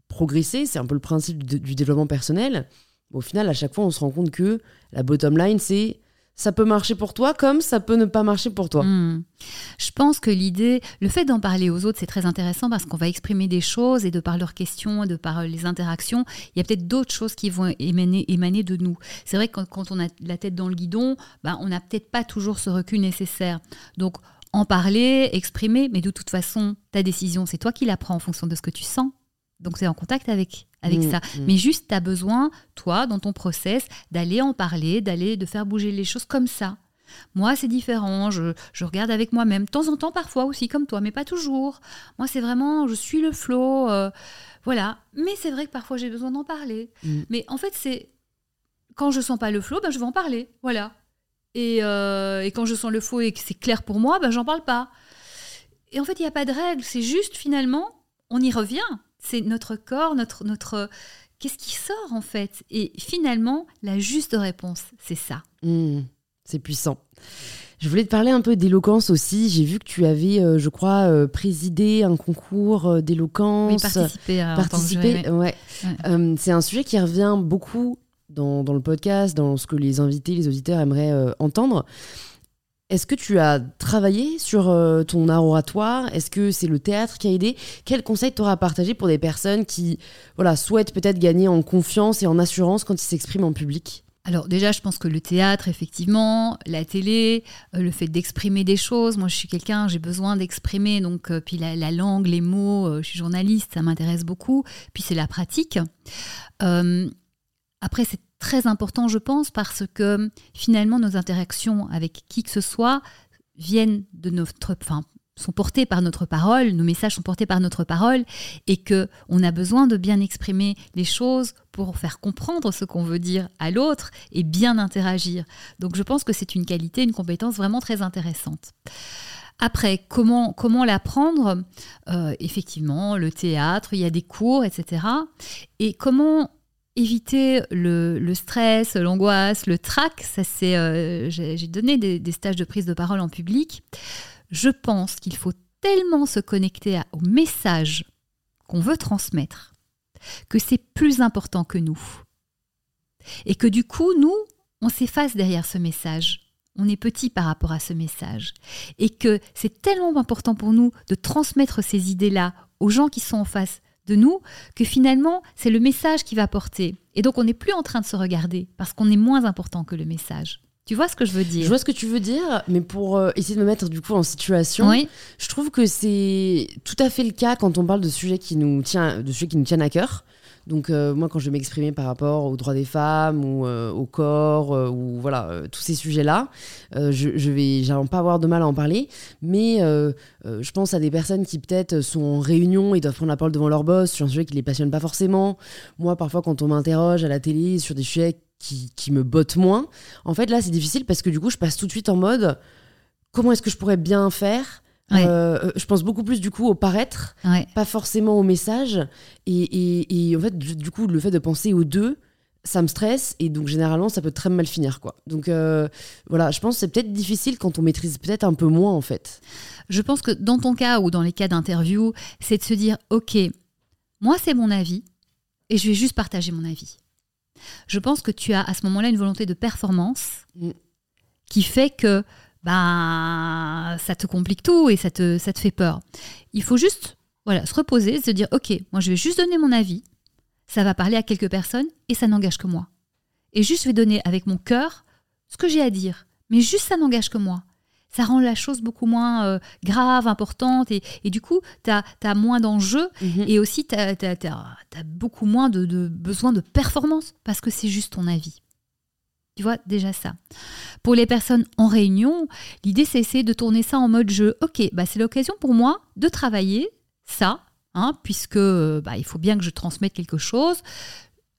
progresser. C'est un peu le principe du, développement personnel. Au final, à chaque fois, on se rend compte que la bottom line, c'est ça peut marcher pour toi comme ça peut ne pas marcher pour toi. Hmm. Je pense que l'idée, le fait d'en parler aux autres, c'est très intéressant parce qu'on va exprimer des choses et de par leurs questions, de par les interactions, il y a peut-être d'autres choses qui vont émaner, émaner de nous. C'est vrai que quand, on a la tête dans le guidon, ben, on n'a peut-être pas toujours ce recul nécessaire. Donc, en parler, exprimer, mais de toute façon, ta décision, c'est toi qui la prends en fonction de ce que tu sens. Donc c'est en contact avec, avec mm, ça. Mm. Mais juste, tu as besoin, toi, dans ton process, d'aller en parler, d'aller, de faire bouger les choses comme ça. Moi, c'est différent. Je, regarde avec moi-même. De temps en temps, parfois aussi, comme toi, mais pas toujours. Moi, c'est vraiment, je suis le flot. Euh, voilà. Mais c'est vrai que parfois, j'ai besoin d'en parler. Mm. Mais en fait, c'est. Quand je sens pas le flot, ben, je vais en parler. Voilà. Et, euh, et quand je sens le flot et que c'est clair pour moi, ben, j'en parle pas. Et en fait, il n'y a pas de règle. C'est juste, finalement, on y revient c'est notre corps, notre, notre qu'est-ce qui sort en fait? Et finalement, la juste réponse, c'est ça. Mmh. C'est puissant. Je voulais te parler un peu d'éloquence aussi. J'ai vu que tu avais, euh, je crois, euh, présidé un concours euh, d'éloquence. Oui, à ouais. c'est un sujet qui revient beaucoup dans, dans, le podcast, dans ce que les invités, les auditeurs aimeraient entendre. Est-ce que tu as travaillé sur ton art oratoire? Est-ce que c'est le théâtre qui a aidé? Quel conseil t'auras à partager pour des personnes qui voilà, souhaitent peut-être gagner en confiance et en assurance quand ils s'expriment en public? Alors déjà, je pense que le théâtre, effectivement, la télé, euh, le fait d'exprimer des choses. Moi, je suis quelqu'un, j'ai besoin d'exprimer. Donc, euh, puis la, langue, les mots. Euh, je suis journaliste, ça m'intéresse beaucoup. Puis c'est la pratique. après, c'est très important, je pense, parce que finalement, nos interactions avec qui que ce soit viennent de notre, sont portés par notre parole, nos messages sont portés par notre parole, et que on a besoin de bien exprimer les choses pour faire comprendre ce qu'on veut dire à l'autre et bien interagir. Donc je pense que c'est une qualité, une compétence vraiment très intéressante. Après, comment, comment l'apprendre? Euh, Effectivement, le théâtre, il y a des cours, etc. Et comment éviter le, stress, l'angoisse, le trac Ça, c'est, euh, j'ai donné des, des stages de prise de parole en public je pense qu'il faut tellement se connecter au message qu'on veut transmettre que c'est plus important que nous. Et que du coup, nous, on s'efface derrière ce message. On est petit par rapport à ce message. Et que c'est tellement important pour nous de transmettre ces idées-là aux gens qui sont en face de nous que finalement, c'est le message qui va porter. Et donc, on n'est plus en train de se regarder parce qu'on est moins important que le message. Tu vois ce que je veux dire? Je vois ce que tu veux dire, mais pour euh, essayer de me mettre du coup en situation, je trouve que c'est tout à fait le cas quand on parle de sujets qui nous, tient, de sujets qui nous tiennent à cœur. Donc euh, moi, quand je m'exprimer par rapport aux droits des femmes ou euh, au corps ou voilà tous ces sujets-là, je, je vais, pas avoir de mal à en parler. Mais je pense à des personnes qui peut-être sont en réunion et doivent prendre la parole devant leur boss sur un sujet qui les passionne pas forcément. Moi, parfois, quand on m'interroge à la télé sur des sujets qui, me botte moins. En fait, là, c'est difficile parce que du coup, je passe tout de suite en mode comment est-ce que je pourrais bien faire euh, euh, je pense beaucoup plus du coup au paraître, pas forcément au message. Et, en fait, du, coup, le fait de penser aux deux, ça me stresse et donc généralement ça peut très mal finir quoi. Donc euh, voilà, je pense que c'est peut-être difficile quand on maîtrise peut-être un peu moins en fait. Je pense que dans ton cas ou dans les cas d'interview, c'est de se dire ok, moi c'est mon avis et je vais juste partager mon avis. Je pense que tu as à ce moment-là une volonté de performance mm. qui fait que ben, ça te complique tout et ça te, ça te fait peur. Il faut juste voilà, se reposer, se dire, OK, moi je vais juste donner mon avis, ça va parler à quelques personnes et ça n'engage que moi. Et juste je vais donner avec mon cœur ce que j'ai à dire, mais juste ça n'engage que moi ça rend la chose beaucoup moins euh, grave, importante, et, du coup, tu as, moins d'enjeux, mhm. et aussi tu as, beaucoup moins de, besoin de performance, parce que c'est juste ton avis. Tu vois, déjà ça. Pour les personnes en réunion, l'idée, c'est essayer de tourner ça en mode jeu. Ok, bah, c'est l'occasion pour moi de travailler ça, hein, puisque bah, il faut bien que je transmette quelque chose.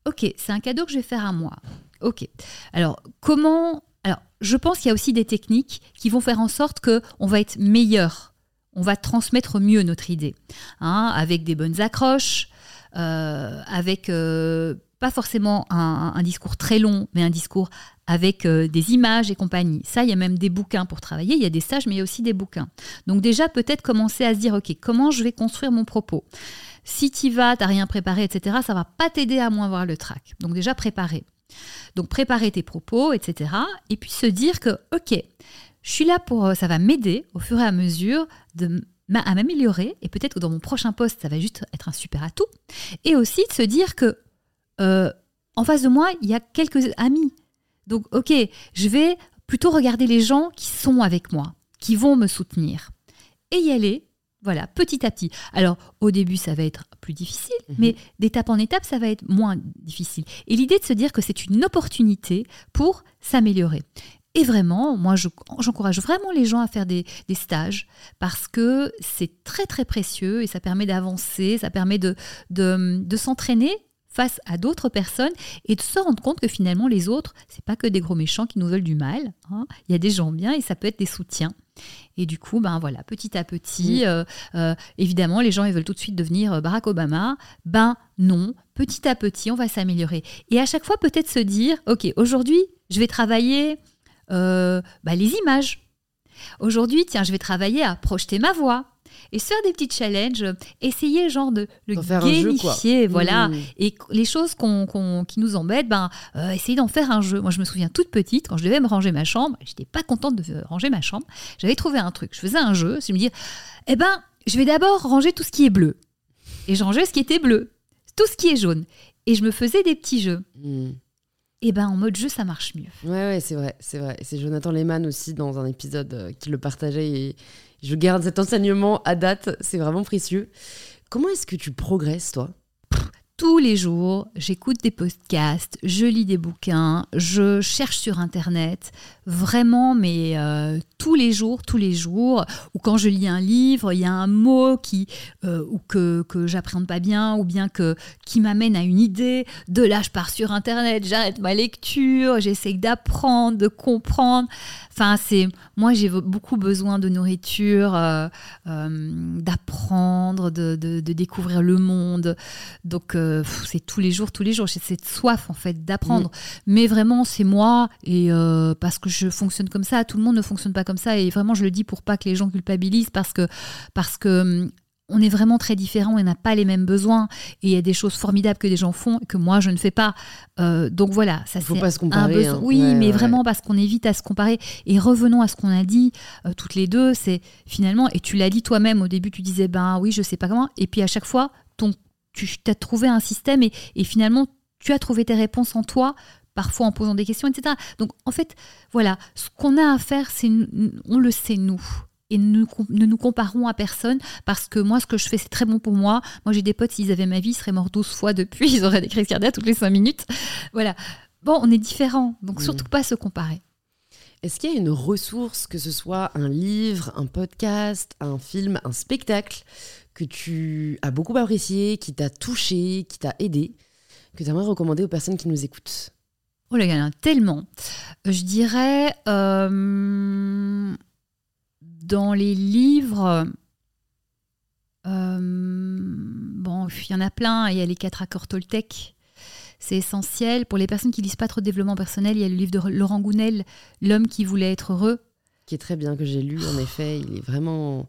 Ok, c'est un cadeau que je vais faire à moi. Ok. Alors, comment alors, je pense qu'il y a aussi des techniques qui vont faire en sorte que on va être meilleur, on va transmettre mieux notre idée, hein, avec des bonnes accroches, euh, avec euh, pas forcément un, discours très long, mais un discours avec euh, des images et compagnie. Ça, il y a même des bouquins pour travailler, il y a des stages, mais il y a aussi des bouquins. Donc déjà, peut-être commencer à se dire, OK, comment je vais construire mon propos? Si tu vas, tu n'as rien préparé, etc., ça va pas t'aider à moins voir le trac. Donc déjà, préparer. Donc préparer tes propos, etc. Et puis se dire que, ok, je suis là pour, euh, ça va m'aider au fur et à mesure de à m'améliorer et peut-être que dans mon prochain poste, ça va juste être un super atout. Et aussi de se dire que euh, en face de moi, il y a quelques amis. Donc, ok, je vais plutôt regarder les gens qui sont avec moi, qui vont me soutenir. Et y aller voilà, petit à petit. Alors, au début, ça va être plus difficile, mhm. mais d'étape en étape, ça va être moins difficile. Et l'idée de se dire que c'est une opportunité pour s'améliorer. Et vraiment, moi, j'encourage vraiment les gens à faire des, stages parce que c'est très, très précieux et ça permet d'avancer, ça permet de, de s'entraîner face à d'autres personnes et de se rendre compte que finalement les autres, c'est pas que des gros méchants qui nous veulent du mal. Hein. Il y a des gens bien et ça peut être des soutiens. Et du coup, ben voilà, petit à petit, euh, euh, évidemment, les gens ils veulent tout de suite devenir euh, Barack Obama. Ben non, petit à petit, on va s'améliorer. Et à chaque fois, peut-être se dire, ok, aujourd'hui, je vais travailler euh, bah, les images. Aujourd'hui, tiens, je vais travailler à projeter ma voix et se faire des petits challenges, essayer genre de le gamifier, voilà. Mmh. Et les choses qui nous embêtent, ben, euh, essayer d'en faire un jeu. Moi, je me souviens toute petite, quand je devais me ranger ma chambre, j'étais pas contente de ranger ma chambre, j'avais trouvé un truc. Je faisais un jeu, c'est me dire, eh ben, je vais d'abord ranger tout ce qui est bleu. Et je rangeais ce qui était bleu, tout ce qui est jaune. Et je me faisais des petits jeux. Mmh. Et ben en mode jeu, ça marche mieux. Ouais, ouais, c'est vrai, c'est vrai. C'est Jonathan Lehmann aussi dans un épisode euh, qui le partageait et je garde cet enseignement à date, c'est vraiment précieux. Comment est-ce que tu progresses, toi? Tous les jours, j'écoute des podcasts, je lis des bouquins, je cherche sur Internet, vraiment, mais euh, tous les jours, tous les jours, ou quand je lis un livre, il y a un mot qui, euh, ou que, que j'appréhende pas bien, ou bien que, qui m'amène à une idée, de là je pars sur Internet, j'arrête ma lecture, j'essaie d'apprendre, de comprendre. Enfin, c'est moi j'ai beaucoup besoin de nourriture, euh, d'apprendre, de, de, de, découvrir le monde. Donc c'est tous les jours, tous les jours. J'ai cette soif en fait d'apprendre. Mm. Mais vraiment, c'est moi et euh, parce que je fonctionne comme ça. Tout le monde ne fonctionne pas comme ça et vraiment, je le dis pour pas que les gens culpabilisent parce que parce que hum, on est vraiment très différents, on n'a pas les mêmes besoins et il y a des choses formidables que des gens font que moi je ne fais pas. Euh, donc voilà, ça c'est pas se comparer. Hein. Oui, mais vraiment parce qu'on évite à se comparer. Et revenons à ce qu'on a dit euh, toutes les deux, c'est finalement et tu l'as dit toi-même au début, tu disais ben oui je sais pas comment et puis à chaque fois ton tu as trouvé un système et, finalement, tu as trouvé tes réponses en toi parfois en posant des questions, etc. Donc en fait, voilà, ce qu'on a à faire, c'est on le sait nous. Et ne, ne nous comparons à personne parce que moi, ce que je fais, c'est très bon pour moi. Moi, j'ai des potes, s'ils avaient ma vie, ils seraient morts 12 fois depuis, ils auraient des crises cardiaques toutes les 5 minutes. Voilà. Bon, on est différents, donc surtout pas se comparer. Est-ce qu'il y a une ressource, que ce soit un livre, un podcast, un film, un spectacle, que tu as beaucoup apprécié, qui t'a touché, qui t'a aidé, que tu aimerais recommander aux personnes qui nous écoutent Oh là, il y en a tellement. Je dirais, euh, dans les livres, euh, bon, il y en a plein. Il y a les quatre accords Toltec. C'est essentiel. Pour les personnes qui lisent pas trop de développement personnel, il y a le livre de Laurent Gounel, L'homme qui voulait être heureux. Qui est très bien, que j'ai lu, en effet. Il est vraiment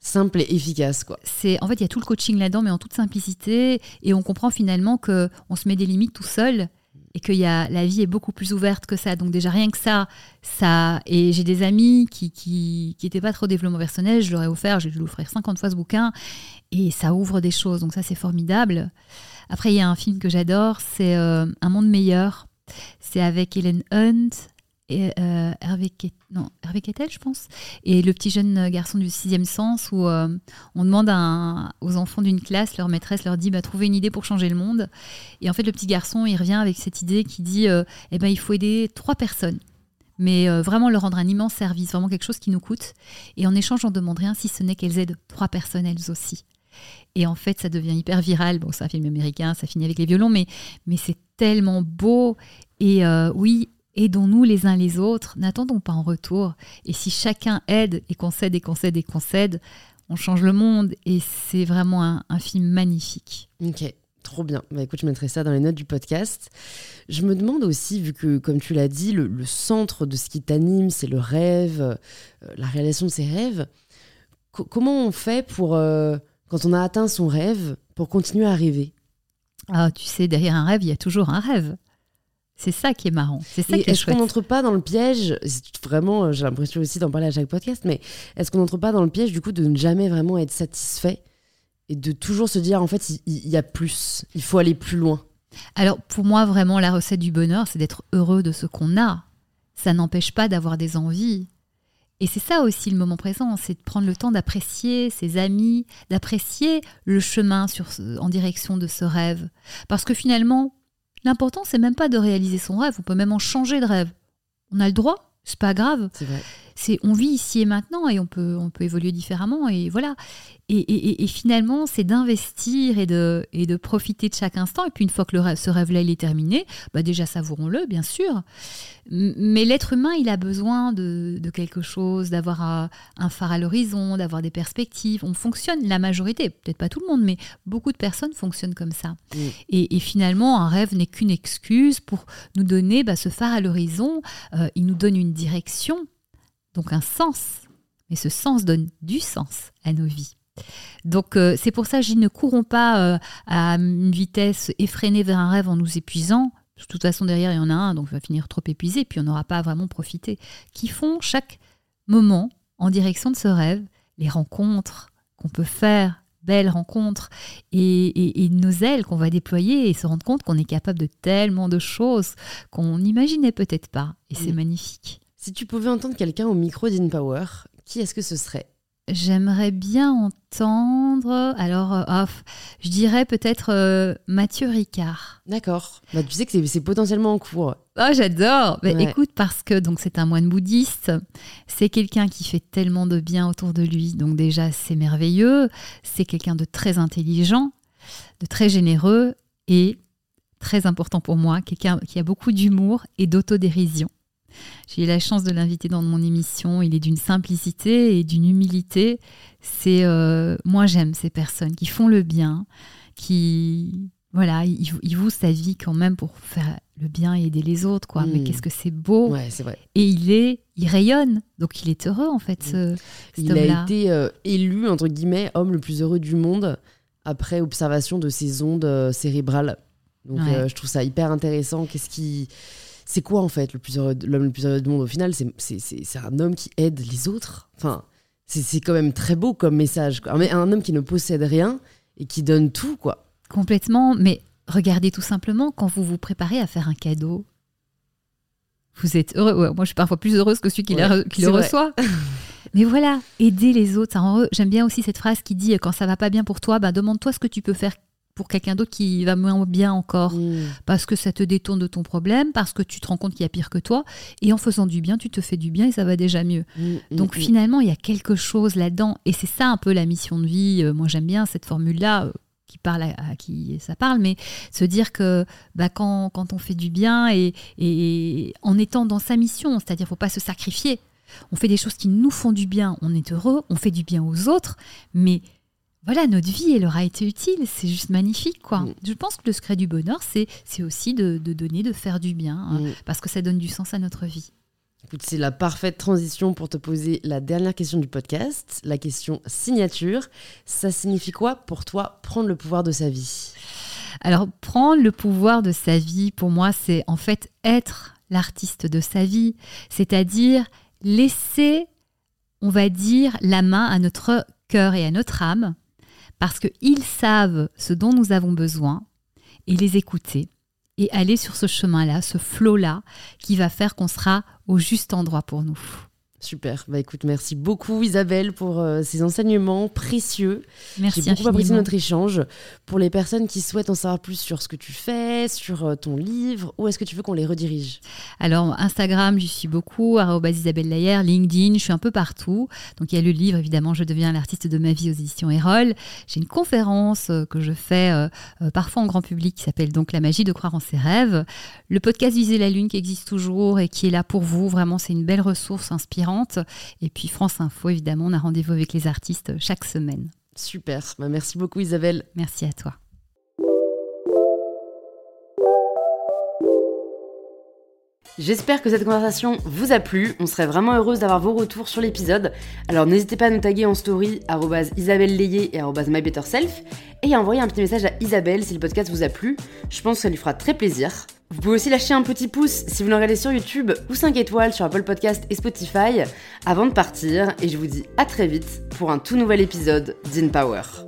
simple et efficace quoi. C'est en fait il y a tout le coaching là-dedans mais en toute simplicité et on comprend finalement que on se met des limites tout seul et que y a, la vie est beaucoup plus ouverte que ça. Donc déjà rien que ça, ça et j'ai des amis qui qui qui étaient pas trop développement personnel, je leur ai offert, j'ai dû l'offrir 50 fois ce bouquin et ça ouvre des choses. Donc ça c'est formidable. Après il y a un film que j'adore, c'est euh, Un monde meilleur. C'est avec Helen Hunt et euh, Hervé, Kettel, je pense, et le petit jeune garçon du sixième sens où euh, on demande aux enfants d'une classe, leur maîtresse leur dit bah, trouvez une idée pour changer le monde. Et en fait, le petit garçon, il revient avec cette idée qui dit euh, eh ben, il faut aider trois personnes. Mais vraiment leur rendre un immense service, vraiment quelque chose qui nous coûte. Et en échange, on demande rien si ce n'est qu'elles aident trois personnes elles aussi. Et en fait, ça devient hyper viral. Bon, c'est un film américain, ça finit avec les violons, mais, mais c'est tellement beau. Et oui, aidons-nous les uns les autres, n'attendons pas en retour. Et si chacun aide et concède et concède et concède, on change le monde et c'est vraiment un, film magnifique. Ok, trop bien. Bah écoute, je mettrai ça dans les notes du podcast. Je me demande aussi, vu que, comme tu l'as dit, le, centre de ce qui t'anime, c'est le rêve, euh, la réalisation de ses rêves. comment on fait pour, euh, quand on a atteint son rêve, pour continuer à rêver? Ah, tu sais, derrière un rêve, il y a toujours un rêve. C'est ça qui est marrant. C'est ça qui est, est-ce qu'on n'entre pas dans le piège Vraiment, euh, j'ai l'impression aussi d'en parler à chaque podcast, mais est-ce qu'on n'entre pas dans le piège du coup de ne jamais vraiment être satisfait et de toujours se dire en fait il, y a plus, il faut aller plus loin? Alors pour moi, vraiment, la recette du bonheur, c'est d'être heureux de ce qu'on a. Ça n'empêche pas d'avoir des envies. Et c'est ça aussi le moment présent, c'est de prendre le temps d'apprécier ses amis, d'apprécier le chemin sur, en direction de ce rêve. Parce que finalement, L'important, c'est même pas de réaliser son rêve, on peut même en changer de rêve. On a le droit, c'est pas grave. C'est on vit ici et maintenant et on peut, on peut évoluer différemment et voilà. Et, finalement, c'est d'investir et de, et de profiter de chaque instant. Et puis une fois que le ce rêve-là il est terminé, bah déjà savourons-le, bien sûr. Mais l'être humain, il a besoin de, de quelque chose, d'avoir un phare à l'horizon, d'avoir des perspectives. On fonctionne, la majorité, peut-être pas tout le monde, mais beaucoup de personnes fonctionnent comme ça. Mm. Et, finalement, un rêve n'est qu'une excuse pour nous donner bah, ce phare à l'horizon. Euh, il nous donne une direction, donc un sens. Mais ce sens donne du sens à nos vies. Donc euh, c'est pour ça que je ne courons pas euh, à une vitesse effrénée vers un rêve en nous épuisant. De toute façon, derrière, il y en a un, donc on va finir trop épuisé, puis on n'aura pas vraiment profité. Qui font chaque moment en direction de ce rêve, les rencontres qu'on peut faire, belles rencontres, et, nos ailes qu'on va déployer et se rendre compte qu'on est capable de tellement de choses qu'on n'imaginait peut-être pas. Et c'est magnifique. Si tu pouvais entendre quelqu'un au micro d'InPower, qui est-ce que ce serait? J'aimerais bien entendre. Alors, euh, je dirais peut-être euh, Mathieu Ricard. D'accord. Bah, tu sais que c'est potentiellement en cours. Oh, j'adore. Écoute, parce que donc c'est un moine bouddhiste. C'est quelqu'un qui fait tellement de bien autour de lui. Donc déjà, c'est merveilleux. C'est quelqu'un de très intelligent, de très généreux et très important pour moi, quelqu'un qui a beaucoup d'humour et d'autodérision. J'ai eu la chance de l'inviter dans mon émission. Il est d'une simplicité et d'une humilité. C'est euh, moi j'aime ces personnes qui font le bien, qui voilà, il, voue sa vie quand même pour faire le bien et aider les autres quoi. Mais hmm. qu'est-ce que c'est beau. c'est vrai. Et il est, il rayonne. Donc il est heureux en fait. Ce, il a été euh, élu entre guillemets homme le plus heureux du monde après observation de ses ondes euh, cérébrales. Donc je trouve ça hyper intéressant. Qu'est-ce qui c'est quoi en fait le plus l'homme le plus heureux du monde? Au final C'est un homme qui aide les autres. Enfin, c'est quand même très beau comme message. Mais un homme qui ne possède rien et qui donne tout, quoi. Complètement. Mais regardez tout simplement quand vous vous préparez à faire un cadeau. Vous êtes heureux. moi, je suis parfois plus heureuse que celui qui, le reçoit. Mais voilà, aider les autres. J'aime bien aussi cette phrase qui dit quand ça va pas bien pour toi, ben, demande-toi ce que tu peux faire pour quelqu'un d'autre qui va moins bien encore, mm. parce que ça te détourne de ton problème, parce que tu te rends compte qu'il y a pire que toi, et en faisant du bien, tu te fais du bien et ça va déjà mieux. Mm, mm, Donc finalement, il y a quelque chose là-dedans, et c'est ça un peu la mission de vie. Euh, moi, j'aime bien cette formule-là. Euh, qui parle à, qui ça parle, mais se dire que bah, quand, quand, on fait du bien et, et en étant dans sa mission, c'est-à-dire faut pas se sacrifier, on fait des choses qui nous font du bien, on est heureux, on fait du bien aux autres, mais voilà, notre vie, elle aura été utile. C'est juste magnifique, quoi. Mm. Je pense que le secret du bonheur, c'est aussi de, donner, de faire du bien, hein, mm. parce que ça donne du sens à notre vie. c'est la parfaite transition pour te poser la dernière question du podcast, la question signature. Ça signifie quoi pour toi prendre le pouvoir de sa vie? Alors, prendre le pouvoir de sa vie, pour moi, c'est en fait être l'artiste de sa vie, c'est-à-dire laisser, on va dire, la main à notre cœur et à notre âme parce qu'ils savent ce dont nous avons besoin et les écouter et aller sur ce chemin-là, ce flot-là, qui va faire qu'on sera au juste endroit pour nous. Super. Bah écoute, merci beaucoup Isabelle pour euh, ces enseignements précieux. Merci. J'ai beaucoup apprécié notre échange. Pour les personnes qui souhaitent en savoir plus sur ce que tu fais, sur euh, ton livre, où est-ce que tu veux qu'on les redirige? Alors Instagram, j'y suis beaucoup, Isabelle Layer, LinkedIn, je suis un peu partout. Donc il y a le livre évidemment, je deviens l'artiste de ma vie aux éditions Erol. J'ai une conférence euh, que je fais parfois en grand public qui s'appelle donc La magie de croire en ses rêves. Le podcast Viser la lune qui existe toujours et qui est là pour vous. Vraiment, c'est une belle ressource inspirante et puis France Info, évidemment, on a rendez-vous avec les artistes chaque semaine. Super, bah, merci beaucoup Isabelle. Merci à toi. J'espère que cette conversation vous a plu. On serait vraiment heureuse d'avoir vos retours sur l'épisode. Alors n'hésitez pas à nous taguer en story Isabelle et MyBetterSelf et à envoyer un petit message à Isabelle si le podcast vous a plu. Je pense que ça lui fera très plaisir. Vous pouvez aussi lâcher un petit pouce si vous nous regardez sur YouTube ou 5 étoiles sur Apple Podcast et Spotify avant de partir et je vous dis à très vite pour un tout nouvel épisode d'InPower.